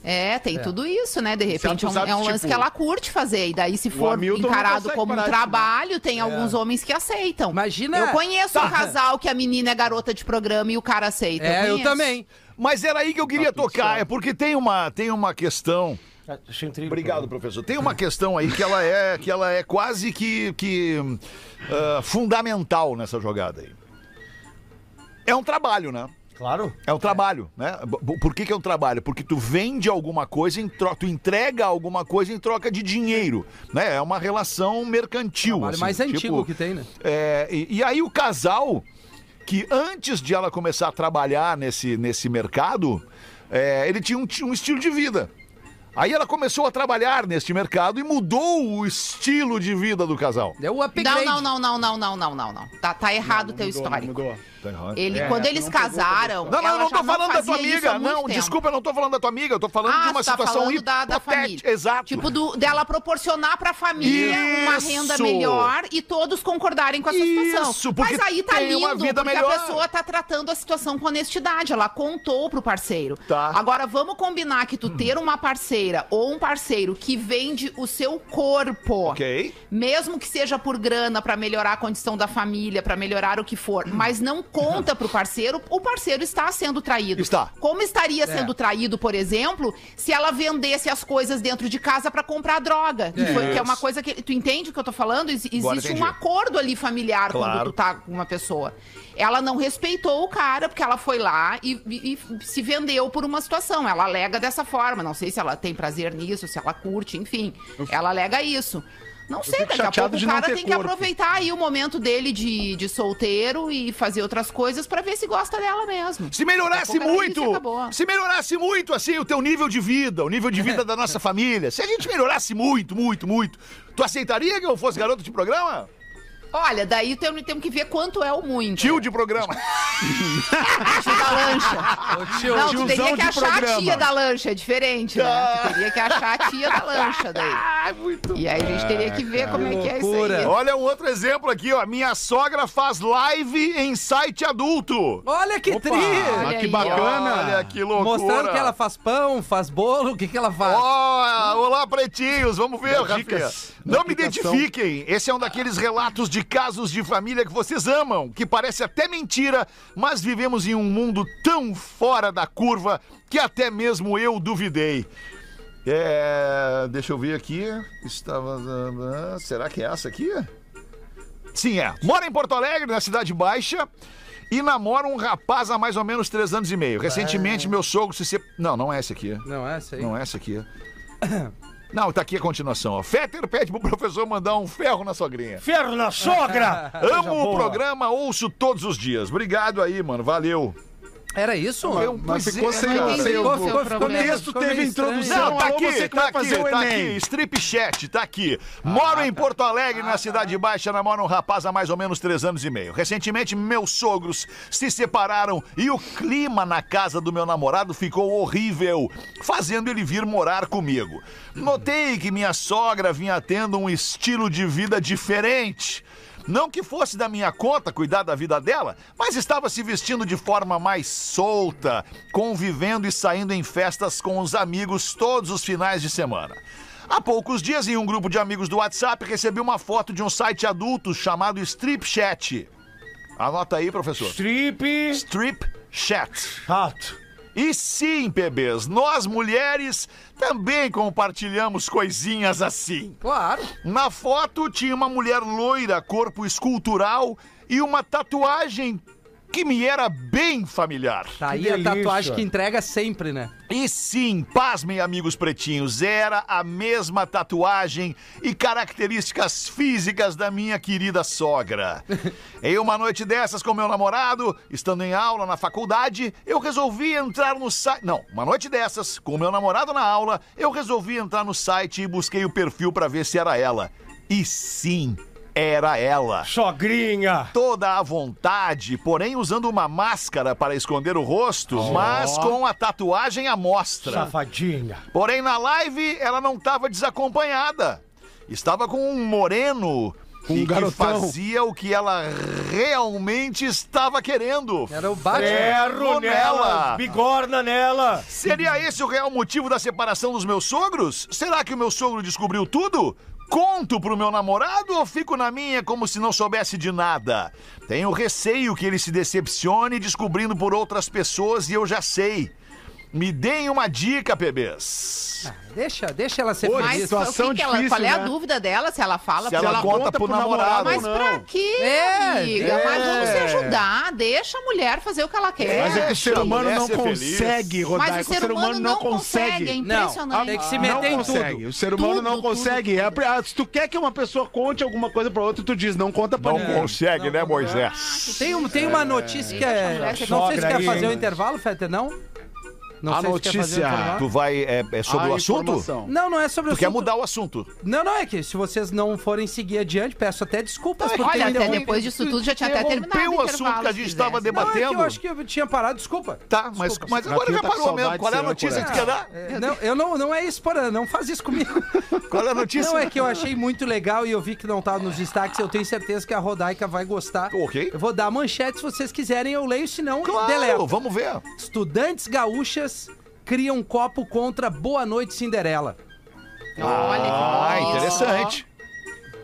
É, tem tudo isso, né? De repente é um, é um lance tipo, que ela curte fazer. E daí, se for encarado como um trabalho, tem alguns homens que aceitam. Imagina- Eu conheço Tá. um casal que a menina é garota de programa e o cara aceita. É, eu conheço. também. Mas era aí que eu queria tocar, é porque tem uma, tem uma questão. Achei incrível. Obrigado, professor. Tem uma questão aí que ela é, que ela é quase que, que ah, fundamental nessa jogada aí. É um trabalho, né? Claro. É um trabalho, né? Por que, que é um trabalho? Porque tu vende alguma coisa, em tro... tu entrega alguma coisa em troca de dinheiro, né? É uma relação mercantil. Assim, mais tipo, antigo que tem, né? é, e, e aí o casal, que antes de ela começar a trabalhar nesse, nesse mercado, é, ele tinha um, tinha um estilo de vida. Aí ela começou a trabalhar neste mercado e mudou o estilo de vida do casal. Deu o upgrade. Não, não, não, não, não, não, não, não, não. Tá, tá errado o teu Mudou, histórico. mudou. Tá. Ele, É, quando eles não casaram. Não, não, não tô falando da tua amiga. Não, tempo. desculpa, eu não tô falando da tua amiga. Eu tô falando Ah, de uma tá situação falando da, da família. Exato. Tipo, do- dela proporcionar pra família uma Isso. renda melhor e todos concordarem com essa situação. Isso, porque Mas aí tá tem lindo, uma vida porque melhor. a pessoa tá tratando a situação com honestidade. Ela contou pro parceiro. Tá. Agora, vamos combinar que tu ter uma parceira ou um parceiro que vende o seu corpo. Ok. Mesmo que seja por grana pra melhorar a condição da família, pra melhorar o que for, mas não conta pro parceiro, o parceiro está sendo traído. Está. Como estaria sendo traído, por exemplo, se ela vendesse as coisas dentro de casa pra comprar droga? Que, foi- que é uma coisa que. Tu entende o que eu tô falando? Ex- Existe um acordo ali familiar Claro. quando tu tá com uma pessoa. Ela não respeitou o cara, porque ela foi lá e, e- e se vendeu por uma situação. Ela alega dessa forma. Não sei se ela tem prazer nisso, se ela curte, enfim. Ela alega isso. Não sei, daqui a pouco o cara tem que corpo. aproveitar aí o momento dele de, de solteiro e fazer outras coisas pra ver se gosta dela mesmo. Se melhorasse muito, se melhorasse muito, assim, o teu nível de vida, o nível de vida da nossa família, se a gente melhorasse muito, muito, muito, tu aceitaria que eu fosse garoto de programa? Olha, daí tem- temos que ver quanto é o muito. Tio de programa. Tio da lancha. Ô, tio, Não, tu teria que achar a programa. tia da lancha, é diferente, né? Tu teria que achar a tia da lancha daí. Ah, muito E aí a gente teria que ver como é que é isso aí. Olha um outro exemplo aqui, ó. Minha sogra faz live em site adulto. Olha que tri! Olha que aí, bacana. Olha que loucura. Mostrando que ela faz pão, faz bolo, o que, que ela faz? Ó, olá, pretinhos. Vamos ver, Rafinha. dicas Não me identifiquem. Esse é um daqueles relatos de casos de família que vocês amam, que parece até mentira, mas vivemos em um mundo tão fora da curva que até mesmo eu duvidei. É. Deixa eu ver aqui. Estava. ah, Será que é essa aqui? Sim, é. Mora em Porto Alegre, na Cidade Baixa. E namora um rapaz há mais ou menos três anos e meio. Recentemente, meu sogro se. sep- Não, não é esse aqui. Não é essa aí? Não é essa aqui. Não, tá aqui a continuação. ó. Fetter pede pro professor mandar um ferro na sogrinha. Ferro na sogra! Amo o programa, ouço todos os dias. Obrigado aí, mano. Valeu. Era isso? Eu- Mas ficou é, sem, não sem entendi o o ficou, seu ficou, problema. O texto teve introdução. Não, tá aqui, você que tá vai aqui, fazer o tá Enem. aqui. Strip Chat, tá aqui. Moro em Porto Alegre, na Cidade Baixa, namoro um rapaz há mais ou menos três anos e meio. Recentemente, meus sogros se separaram e o clima na casa do meu namorado ficou horrível, fazendo ele vir morar comigo. Notei que minha sogra vinha tendo um estilo de vida diferente. Não que fosse da minha conta cuidar da vida dela, mas estava se vestindo de forma mais solta, convivendo e saindo em festas com os amigos todos os finais de semana. Há poucos dias, em um grupo de amigos do WhatsApp, recebi uma foto de um site adulto chamado Strip Chat. Anota aí, professor. Strip. Strip Chat. Rato. E sim, bebês, nós mulheres também compartilhamos coisinhas assim. Claro. Na foto tinha uma mulher loira, corpo escultural e uma tatuagem que me era bem familiar. Tá aí a tatuagem que entrega sempre, né? E sim, pasmem, amigos pretinhos, era a mesma tatuagem e características físicas da minha querida sogra. em uma noite dessas com meu namorado, estando em aula na faculdade, eu resolvi entrar no site. Não, uma noite dessas, com meu namorado na aula, eu resolvi entrar no site e busquei o perfil pra ver se era ela. E sim, era ela Sogrinha. toda à vontade, porém usando uma máscara para esconder o rosto, mas com a tatuagem à mostra. Safadinha. Porém, na live, ela não estava desacompanhada. Estava com um moreno Um e que fazia o que ela realmente estava querendo. Era o Batman. Ferro nela. Bigorna nela. Seria esse o real motivo da separação dos meus sogros? Será que o meu sogro descobriu tudo? Conto pro meu namorado ou fico na minha como se não soubesse de nada? Tenho receio que ele se decepcione descobrindo por outras pessoas e eu já sei. Me deem uma dica, bebês. Deixa, deixa ela ser Oi, feliz. Mas situação que que ela, difícil, qual é a né? dúvida dela? Se ela fala Se pra ela, ela conta, conta pro pro namorado, namorado, Mas não. pra quê, É, amiga? é. Mas vamos se ajudar. Deixa a mulher fazer o que ela quer. Mas é que o ser humano mulher não ser feliz. consegue, Mas Rodaico. o ser humano não consegue. É Não, impressionante. tem que se Não meter em consegue. tudo. O ser humano Tudo, não tudo, consegue. É pra- ah, se tu quer que uma pessoa conte alguma coisa pra outra, tu diz, não conta pra Não ninguém. consegue, né, Moisés? Tem, um- tem uma notícia que é. mulher ser Não sei se sogra quer aí, fazer o hein? intervalo, Fetter, não? Não A sei se quer fazer notícia. Tu vai. É, é sobre A o assunto? informação. Não, não é sobre o Tu quer assunto. mudar o assunto. Não, não, é que se vocês não forem seguir adiante, peço até desculpas por Olha, até depois disso tudo já tinha até terminado Interrompeu o assunto intervalo, que a se gente estava. Não, é que debatendo. eu acho que eu tinha parado, desculpa. Tá, mas, mas agora Rafinha já tá com parou mesmo. Qual é a de ser notícia que tu quer dar? É, não, eu não, não é isso, Porã, não faz isso comigo. Qual é a notícia? Não, é que eu achei muito legal e eu vi que não tava nos destaques. Eu tenho certeza que a Rodaica vai gostar. Ok. Eu vou dar manchete se vocês quiserem, eu leio, se não, Claro, deleto. vamos ver. Estudantes gaúchas criam um copo contra Boa Noite Cinderela. Olha que Ah, interessante.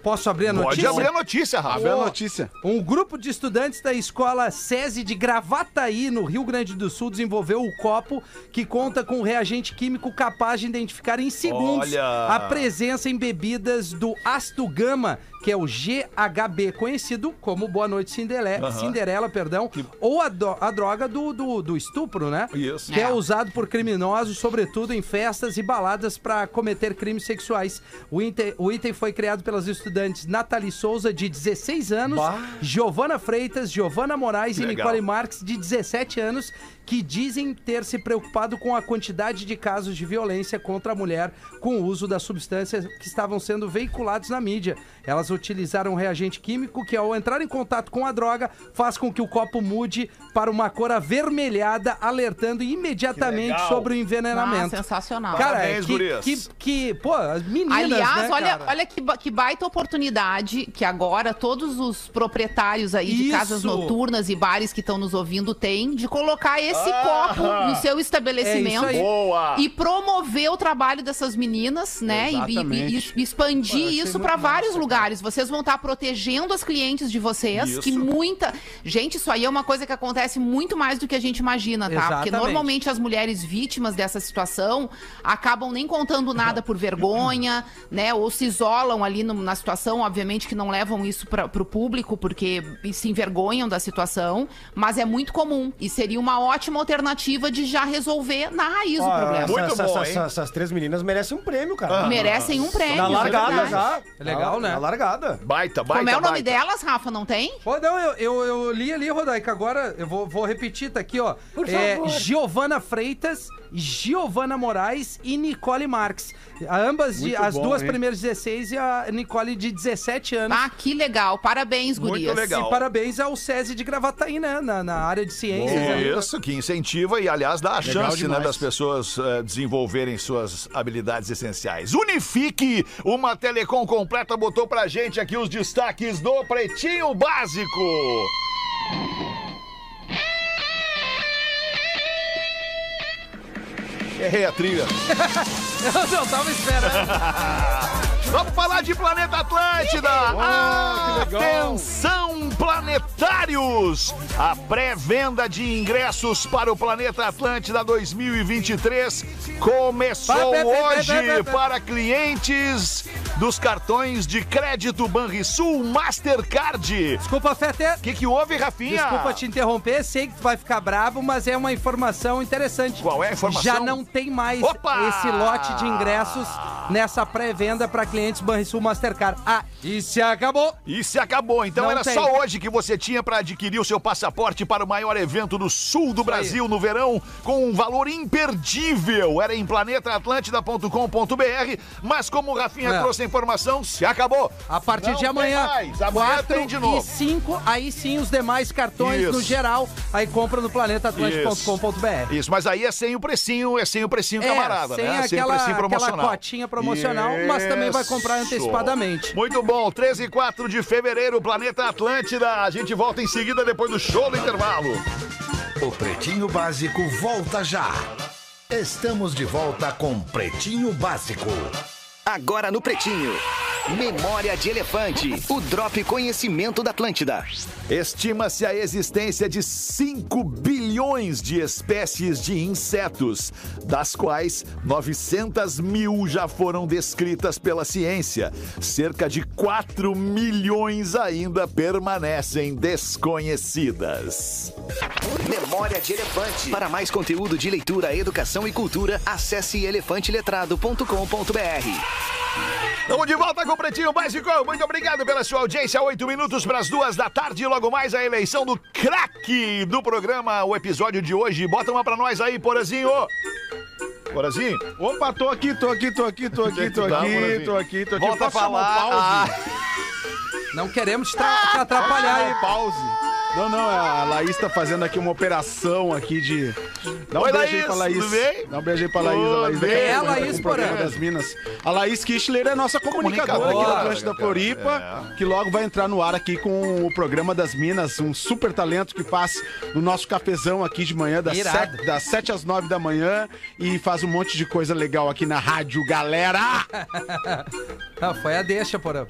Posso abrir a Pode notícia? abrir a notícia, Rafa. Abre a notícia. Um grupo de estudantes da escola SESI de Gravataí, no Rio Grande do Sul, desenvolveu o copo que conta com um reagente químico capaz de identificar em segundos Olha! a presença em bebidas do ácido gama, que é o GHB, conhecido como Boa Noite Cinderela, Cinderela perdão, ou a, do- a droga do, do, do estupro, né? Isso. Que é. É. usado por criminosos, sobretudo em festas e baladas para cometer crimes sexuais. O item, o item foi criado pelas estudantes Nathalie Souza, de 16 anos, Giovana Freitas, Giovana Moraes e Legal. Nicole Marques, de 17 anos, que dizem ter se preocupado com a quantidade de casos de violência contra a mulher com o uso das substâncias que estavam sendo veiculados na mídia. Elas utilizaram um reagente químico que, ao entrar em contato com a droga, faz com que o copo mude para uma cor avermelhada, alertando imediatamente sobre o Ah, envenenamento. sensacional. Cara, Parabéns, que, que, que, pô, as meninas, Aliás, né, olha, cara? olha que, que baita oportunidade que agora todos os proprietários aí de Isso. casas noturnas e bares que estão nos ouvindo têm de colocar esse copo no seu estabelecimento É e promover o trabalho dessas meninas, né? E- E, e- e expandir isso para massa, vários cara. lugares. Vocês vão estar protegendo as clientes de vocês, Isso. que muita. Gente, isso aí é uma coisa que acontece muito mais do que a gente imagina, tá? Porque Exatamente. normalmente as mulheres vítimas dessa situação acabam nem contando nada por vergonha, né? Ou se isolam ali no- na situação, obviamente que não levam isso para pro público porque se envergonham da situação, mas é muito comum e seria uma ótima alternativa de já resolver na raiz o Ó, problema. Muito essa- bom, essa- hein? essas três meninas merecem um prêmio, cara. Merecem um prêmio. Na é largada verdade. já. É legal, Na- né? Na largada. Baita, baita, Como é o nome baita. delas, Rafa? Não tem? Pô, não, eu, eu, eu li ali, Rodaica, agora eu vou, vou repetir, tá aqui, ó. é, Giovana Freitas, Giovana Moraes e Nicole Marques. Ambas, de, Muito as bom, duas hein? primeiras 16 e a Nicole de 17 anos. Ah, que legal. Parabéns, Muito gurias. legal. E parabéns ao SESI de Gravataí, né? Na, na área de ciências. né? Isso, que incentiva e, aliás, dá a Legal chance né, das pessoas eh, desenvolverem suas habilidades essenciais. Unifique, uma telecom completa, botou pra gente aqui os destaques do Pretinho Básico. Errei a trilha. Eu não tava esperando. Vamos falar de Planeta Atlântida! legal. Atenção, planetários! A pré-venda de ingressos para o Planeta Atlântida 2023 começou hoje para clientes dos cartões de crédito Banrisul Mastercard. Desculpa, Fete. O que, que houve, Rafinha? Desculpa te interromper, sei que tu vai ficar bravo, mas é uma informação interessante. Qual é a informação? Já não tem mais Opa! esse lote de ingressos nessa pré-venda para clientes Banrisul Mastercard. Ah, e se acabou. E se acabou. Então Não era tem. só hoje que você tinha para adquirir o seu passaporte para o maior evento do sul do Brasil no verão, com um valor imperdível. Era em planetaatlântida.com.br, mas como o Rafinha É. trouxe informação, se acabou. A partir Não de amanhã. Amanhã 4 tem de novo. e 5, aí sim os demais cartões Isso. no geral, aí compra no planetaatlântico.com.br. Isso, mas aí é sem o precinho, é sem o precinho É, camarada, sem né? aquela, precinho aquela cotinha promocional, mas também vai comprar Isso. antecipadamente. Muito bom, 13 e 4 de fevereiro, Planeta Atlântida. A gente volta em seguida depois do show do intervalo. O Pretinho Básico volta já. Estamos de volta com Pretinho Básico. Agora no Pretinho. Memória de Elefante. O Drop Conhecimento da Atlântida. Estima-se a existência de 5 bilhões de espécies de insetos, das quais 900 mil já foram descritas pela ciência. Cerca de 4 milhões ainda permanecem desconhecidas. Memória de Elefante. Para mais conteúdo de leitura, educação e cultura, acesse elefanteletrado.com.br. Estamos de volta com o Pretinho Básico, muito obrigado pela sua audiência. Oito minutos para as duas da tarde. Logo mais a eleição do craque do programa, o episódio de hoje. Bota uma pra nós aí, Porazinho. Porazinho? Opa, tô aqui, tô aqui, tô aqui, tô aqui, tô Tá, aqui, tô aqui, tô aqui. Volta a chamar o falar. pause? Não queremos te atrapalhar aí. Ah, pause. Não, não, a Laís tá fazendo aqui uma operação aqui de. Dá um Oi, beijo aí Laís, pra Laís. tudo bem? Dá um beijo aí pra Laís. Tudo A Laís bem. É a Laís Porã. das Minas. A Laís Kischler é nossa comunicadora aqui da Atlântida. Floripa, É. que logo vai entrar no ar aqui com o programa das Minas, um super talento que faz no nosso cafezão aqui de manhã, das, sete, das 7 às 9 da manhã, e faz um monte de coisa legal aqui na rádio, galera! Ah, foi a deixa, porra.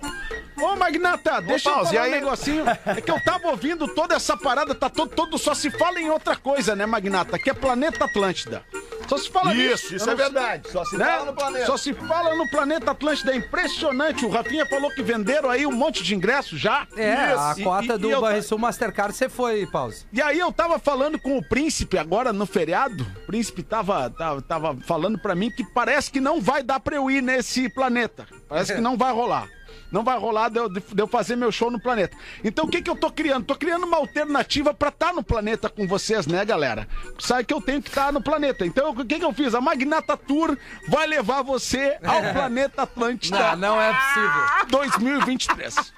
Ô, Magnata, deixa eu falar e um aí? negocinho. É que eu tava ouvindo toda essa parada, tá todo, todo só se fala em outra coisa, né, Magnata? Que é Planeta Atlântida. Só se fala nisso. Isso, isso Eu é verdade. Só se né? fala no planeta. Só se fala no Planeta Atlântida. É impressionante. O Rafinha falou que venderam aí um monte de ingressos já. É, a Isso. E- cota e- do e eu- Banrisul Mastercard você foi, Pause. E aí eu tava falando com o príncipe agora no feriado. O príncipe tava, tava, tava falando pra mim que parece que não vai dar pra eu ir nesse planeta. Parece que não vai rolar. Não vai rolar de eu, de eu fazer meu show no planeta. Então o que que eu tô criando? Tô criando uma alternativa pra estar no planeta com vocês, né, galera? Sabe que eu tenho que estar no planeta. Então o que que eu fiz? A Magnata Tour vai levar você ao planeta Atlântida. Não, não é possível. 2023.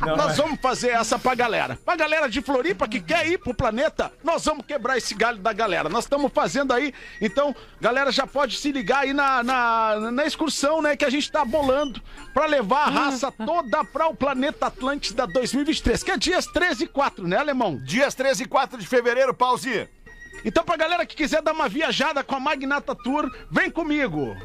Nós vamos fazer essa pra galera. Pra galera de Floripa que quer ir pro planeta, nós vamos quebrar esse galho da galera. Nós estamos fazendo aí, então, galera já pode se ligar aí na, na, na excursão, né, que a gente tá bolando pra levar a raça toda pra o planeta Atlântida 2023, que é dias 13 e 4, né, alemão? Dias 13 e 4 de fevereiro, pause. Então, pra galera que quiser dar uma viajada com a Magnata Tour, vem comigo.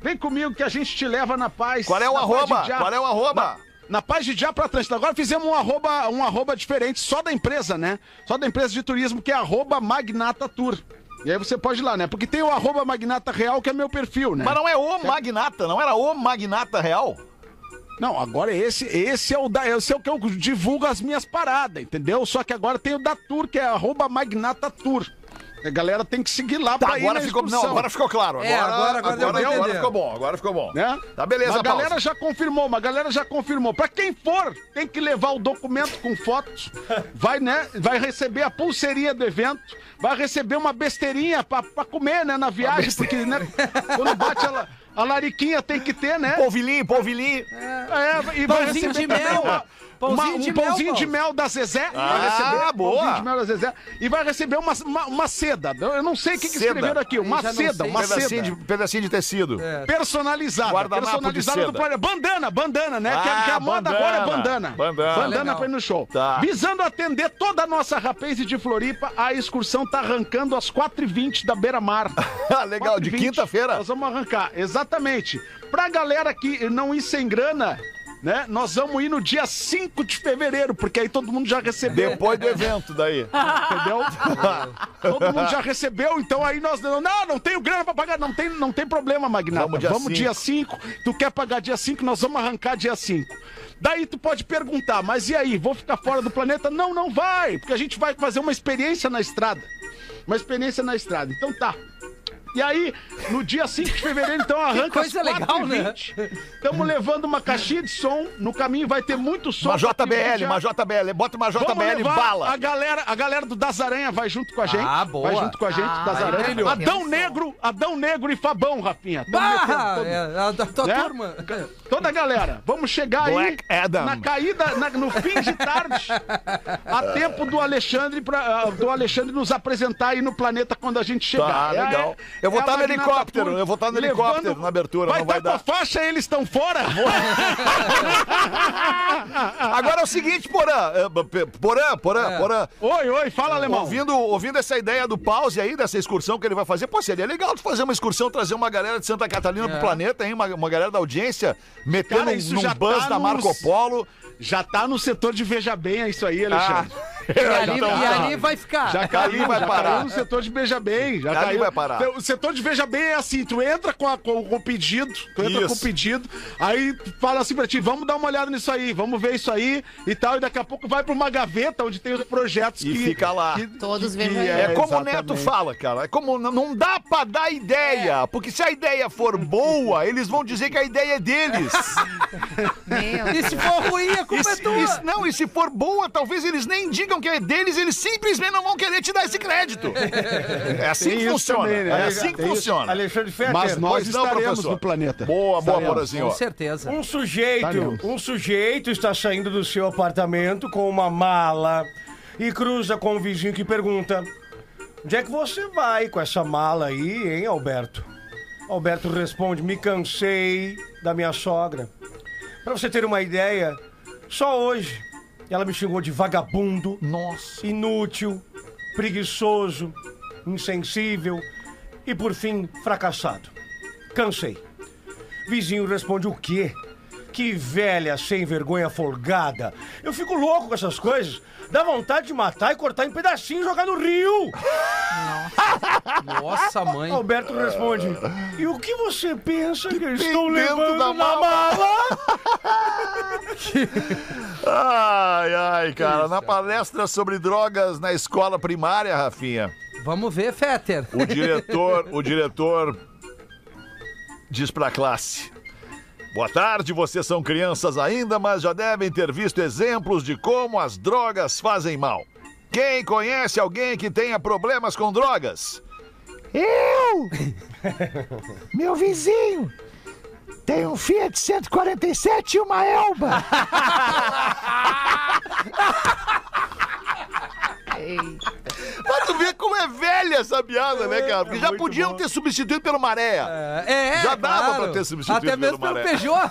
Vem comigo que a gente te leva na paz. Qual é o arroba? Qual é o arroba? Na, na paz de já pra Atlântida. Agora fizemos um arroba, um arroba diferente, só da empresa, né? Só da empresa de turismo, que é arroba Magnata Tour. E aí você pode ir lá, né? Porque tem o arroba Magnata Real, que é meu perfil, né? Mas não é o Magnata, não era o Magnata Real? Não, agora esse, esse é o da, esse é o que eu divulgo as minhas paradas, entendeu? Só que agora tem o da Tour, que é arroba Magnata Tour. A galera tem que seguir lá Tá, pra ir agora na ficou, não, agora ficou claro. Agora, É, agora- agora deu pra agora, entender. ficou bom, agora ficou bom. né? Tá, beleza, Uma galera já confirmou, uma galera já confirmou. Pra quem for, tem que levar o documento com fotos. Vai, né? Vai receber a pulseirinha do evento. Vai receber uma besteirinha pra, pra comer, né? Na viagem, porque, né? Quando bate a, la- a lariquinha tem que ter, né? Polvilhinho, polvilhinho. É, e vai receber de mel. uma- Pãozinho uma- de um mel, pãozinho de Paulo. mel da Zezé. Ah, vai receber boa. pãozinho de mel da Zezé. E vai receber uma, uma, uma seda. Eu não sei o que, que escreveram aqui. Uma seda, uma pedacinho, seda. de, pedacinho de tecido. É. Personalizada. Guardanapo personalizada de do seda. planeta. Bandana, bandana, né? que, a- Ah, que a moda bandana. agora é bandana. Bandana. Legal. pra ir no show. Tá. Visando atender toda a nossa rapaz de Floripa, a excursão tá arrancando às 4h20 da Beira Mar. Ah, legal, de 4h20, quinta-feira. Nós vamos arrancar, exatamente. Pra galera que não ir sem grana, né? Nós vamos ir no dia 5 de fevereiro, porque aí todo mundo já recebeu. Depois do evento daí. Entendeu? Todo mundo já recebeu, então aí nós. Não, não tenho grana pra pagar. Não tem, não tem problema, Magnata. Vamos Vamos dia dia 5. Tu quer pagar dia 5, nós vamos arrancar dia 5. Daí tu pode perguntar, mas e aí? Vou ficar fora do planeta? Não, não vai, porque a gente vai fazer uma experiência na estrada. Uma experiência na estrada. Então tá. E aí, no dia 5 de fevereiro, então arranca coisa às legal, né? 4h20. Estamos levando uma caixinha de som. No caminho vai ter muito som. Uma JBL, uma JBL. Bota uma Vamos JBL levar bala. A galera, a galera do Das Aranha vai junto com a gente. Ah, boa. Vai junto com a gente, Ah, Das aí Aranha. Adão Negro, Adão Negro e Fabão, metendo Bah, todo- é, a da tua Né? turma. Toda a galera. Vamos chegar aí Black Adam. na caída, na- no fim de tarde, a tempo do Alexandre, pra, ah, do Alexandre nos apresentar aí no planeta quando a gente chegar. Tá, legal. Eu vou a tá no helicóptero, eu vou tá no levando- helicóptero na abertura, Vai não vai dar dar. faixa, eles estão fora? Agora é o seguinte, Porã. é, p- Porã, Porã, É. Porã. oi, oi, fala, alemão. Ouvindo, ouvindo essa ideia do pause aí, dessa excursão que ele vai fazer, pô, seria legal tu fazer uma excursão, trazer uma galera de Santa Catarina pro É. planeta, hein? Uma, uma galera da audiência, metendo Cara, um, num buzz tá da nos- Marco Polo. Já tá no setor de Veja Bem, é isso aí, Alexandre. Ah. E ali, e ali vai ficar. Já caiu, Ali vai já parar. caiu no setor de beija bem. Já Ali caiu. vai parar. O setor de beija bem é assim: tu entra com, a- com- o pedido, tu entra Isso. com o pedido, aí fala assim pra ti: vamos dar uma olhada nisso aí, vamos ver isso aí e tal. E daqui a pouco vai pra uma gaveta onde tem os projetos E que. fica lá. que- Todos que- vejam aí. É, como o Neto exatamente. fala, cara. É como não dá pra dar ideia. Porque se a ideia for boa, eles vão dizer que a ideia é deles. Meu E se for ruim, a culpa é tua. e não, e se for boa, talvez eles nem digam que é deles, eles simplesmente não vão querer te dar esse crédito. É assim Tem que isso funciona. também, né? É assim que Tem isso. funciona. Alexandre Fetter. Mas nós Pois não, estaremos professor. no planeta. Boa, boa. Porazinho. Com certeza. Um sujeito, Estaremos. um sujeito está saindo do seu apartamento com uma mala e cruza com um vizinho que pergunta: Onde é que você vai com essa mala aí, hein, Alberto? Alberto responde: Me cansei da minha sogra. Pra você ter uma ideia, só hoje ela me xingou de vagabundo, Nossa. inútil, preguiçoso, insensível e, por fim, fracassado. Cansei. Vizinho responde o quê? Que velha sem vergonha folgada. Eu fico louco com essas coisas. Dá vontade de matar e cortar em pedacinhos e jogar no rio. Nossa, mãe. Alberto responde: E o que você pensa que eu estou levando da na mala?" mala? Ai, ai, cara. Na palestra sobre drogas na escola primária, Rafinha, Vamos ver, Fetter. o diretor, o diretor diz pra classe. Boa tarde, vocês são crianças ainda, mas já devem ter visto exemplos de como as drogas fazem mal. Quem conhece alguém que tenha problemas com drogas? Eu! Meu vizinho! Tem um Fiat 147 e uma Elba! Pra tu ver como é velha essa piada, né, cara? Porque já podiam ter substituído pelo Maréia. É, Já dava claro. pra ter substituído Até mesmo pelo pelo Maré. Peugeot.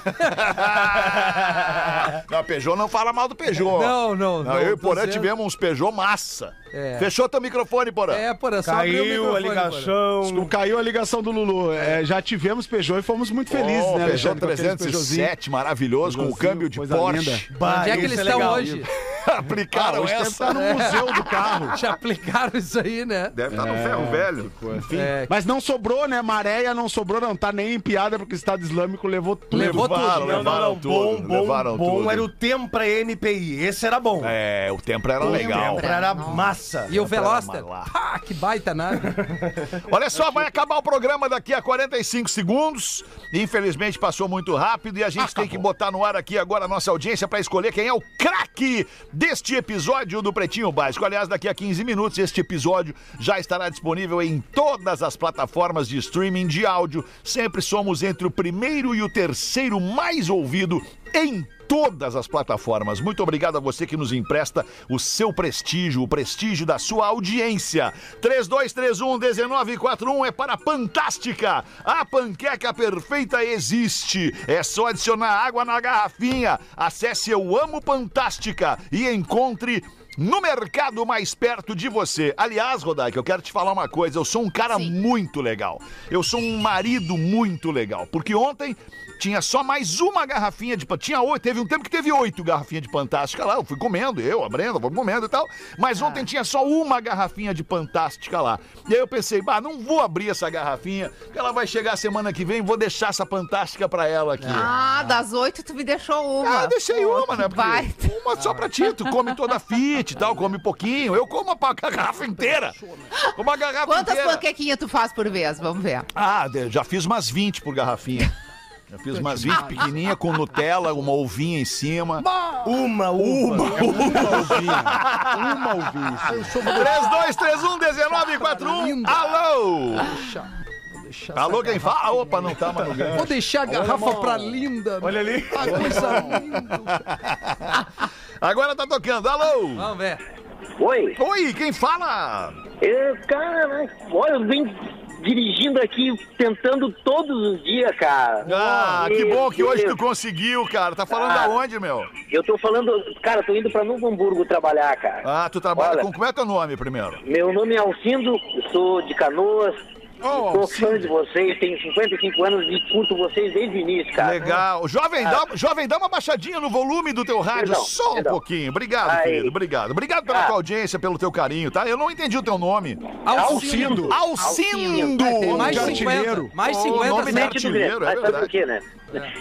Não, a Peugeot não fala mal do Peugeot. Não, não, não, eu e Porã tivemos uns Peugeot massa. É. Fechou teu microfone, Porã. É, porra, só o Caiu a ligação. Caiu a ligação do Lulu. É, já tivemos Peugeot e fomos muito felizes, Oh, né, Peugeot Alexandre, com aqueles Peugeotzinho. 307, maravilhoso, com o câmbio de Porsche. Bah, Onde é que eles é estão legal. hoje? Aplicaram Ah, hoje essa. estar no museu do carro. Já aplicaram isso aí, né? Deve estar no ferro velho. Enfim. É, Mas não sobrou, né? Maréia não sobrou, não tá nem em piada, porque o Estado Islâmico levou tudo. Levou tudo. Levaram, tudo. Bom, bom, levaram bom tudo. era o Tempra MPI. Esse era bom. É, o tempo era legal. Tempra era massa. E o Veloster? Pá, que baita nada. Olha só, vai acabar o programa daqui a 45 segundos. Infelizmente passou muito rápido e a gente tem que botar no ar aqui agora a nossa audiência para escolher quem é o craque deste episódio do Pretinho Básico. Aliás, daqui a 15 minutos este episódio já estará disponível em todas as plataformas de streaming de áudio. Sempre somos entre o primeiro e o terceiro mais ouvido em todas as plataformas. Muito obrigado a você que nos empresta o seu prestígio, o prestígio da sua audiência. 3231-1941 é para Fantástica. A panqueca perfeita existe. É só adicionar água na garrafinha. Acesse Eu Amo Fantástica e encontre no mercado mais perto de você. Aliás, Rodaica, eu quero te falar uma coisa. Eu sou um cara Sim. muito legal. Eu sou um marido muito legal. Porque ontem tinha só mais uma garrafinha de... Tinha oito. Teve um tempo que teve oito garrafinhas de Fantástica lá. Eu fui comendo, eu, a Brenda, fomos comendo e tal. Mas ontem tinha só uma garrafinha de Fantástica lá. E aí eu pensei, bah, não vou abrir essa garrafinha. porque Ela vai chegar semana que vem, vou deixar essa Fantástica pra ela aqui. Ah, das oito tu me deixou uma. Ah, deixei Pô, uma, né? Porque baita. Uma só pra ti, tu come toda a fit e tal, come pouquinho. Eu como a a garrafa inteira. Como a garrafa Quantas inteira. panquequinhas tu faz por vez? Vamos ver. Ah, já fiz umas 20 por garrafinha. Já fiz umas 20 pequenininha com Nutella, uma ovinha em cima. Uma, uma. Uma ouvinte. 3231-1941. Alô! Alô, quem fala? Ah, Opa, não tá mais no gancho. Vou deixar a garrafa pra linda. Olha ali. Ah, coisa linda. Agora tá tocando. Alô! Vamos ver. Oi, Oi, quem fala? é, cara, olha, eu venho dirigindo aqui, tentando todos os dias, cara. Ah, que Meu bom que hoje tu Deus. conseguiu, cara. Tá falando Ah. aonde, meu? Eu tô falando, cara, tô indo pra Novo Hamburgo trabalhar, cara. Ah, tu trabalha Olha. com... Como é teu nome primeiro? Meu nome é Alcindo, eu sou de Canoas Sou fã de vocês, tenho 55 anos e curto vocês desde o início, cara. Legal. Jovem, dá, jovem, dá uma baixadinha no volume do teu rádio, Perdão, só um perdão. pouquinho. Obrigado, Aí. querido. Obrigado. Obrigado pela Ah. tua audiência, pelo teu carinho, tá? Eu não entendi o teu nome. Alcindo. Alcindo! Ah, tem mais de 50. artilheiro. Mais Ô, 50 nome de certo. Mente do Grêmio, artilheiro, é verdade. o quê, né?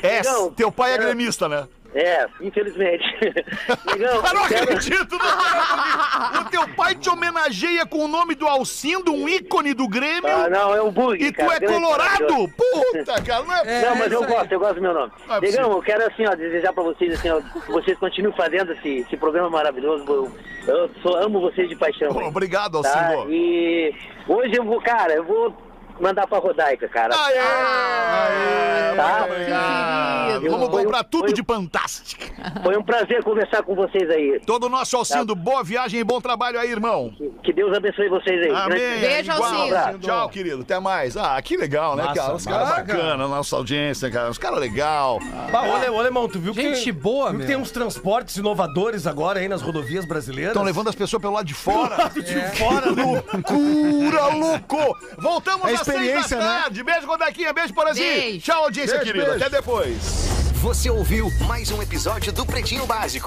É, Negão, teu pai é quero- gremista, né? É, infelizmente. Negão, Eu não quero- acredito, não. O teu pai te homenageia com o nome do Alcindo, um ícone do Grêmio. Ah, não, é um bug, E tu cara, é colorado? Puta, cara, não é... É, Não, mas eu gosto, eu gosto do meu nome. Não é Negão, possível. eu quero assim, ó, desejar pra vocês assim, ó, que vocês continuem fazendo esse, esse programa maravilhoso. Eu, eu só amo vocês de paixão. Obrigado, tá? Alcindo. E hoje eu vou, cara, eu vou mandar pra Rodaica, cara. Aê! Aê! Tá? Querido. Vamos um- comprar tudo foi um- de Fantástica. Foi um prazer conversar com vocês aí. Todo o nosso Alcindo, boa viagem e bom trabalho aí, irmão. Que Deus abençoe vocês aí. Amém. Beijo. Alcindo. Tchau, querido. Até mais. Ah, que legal, né, cara? Os caras bacanas, nossa audiência, cara. Os caras legal. Bah, ô, Ale- ô, Alemão, tu viu que, Gente boa, viu que meu. tem uns transportes inovadores agora aí nas rodovias brasileiras? Estão levando as pessoas pelo lado de fora. de fora, Loucura, louco! Voltamos É experiência, da né? tarde. Beijo, Godaquinha. Beijo, Porazinho. Beijo. Tchau, audiência Beijo, querida. beijo. Até depois. Você ouviu mais um episódio do Pretinho Básico.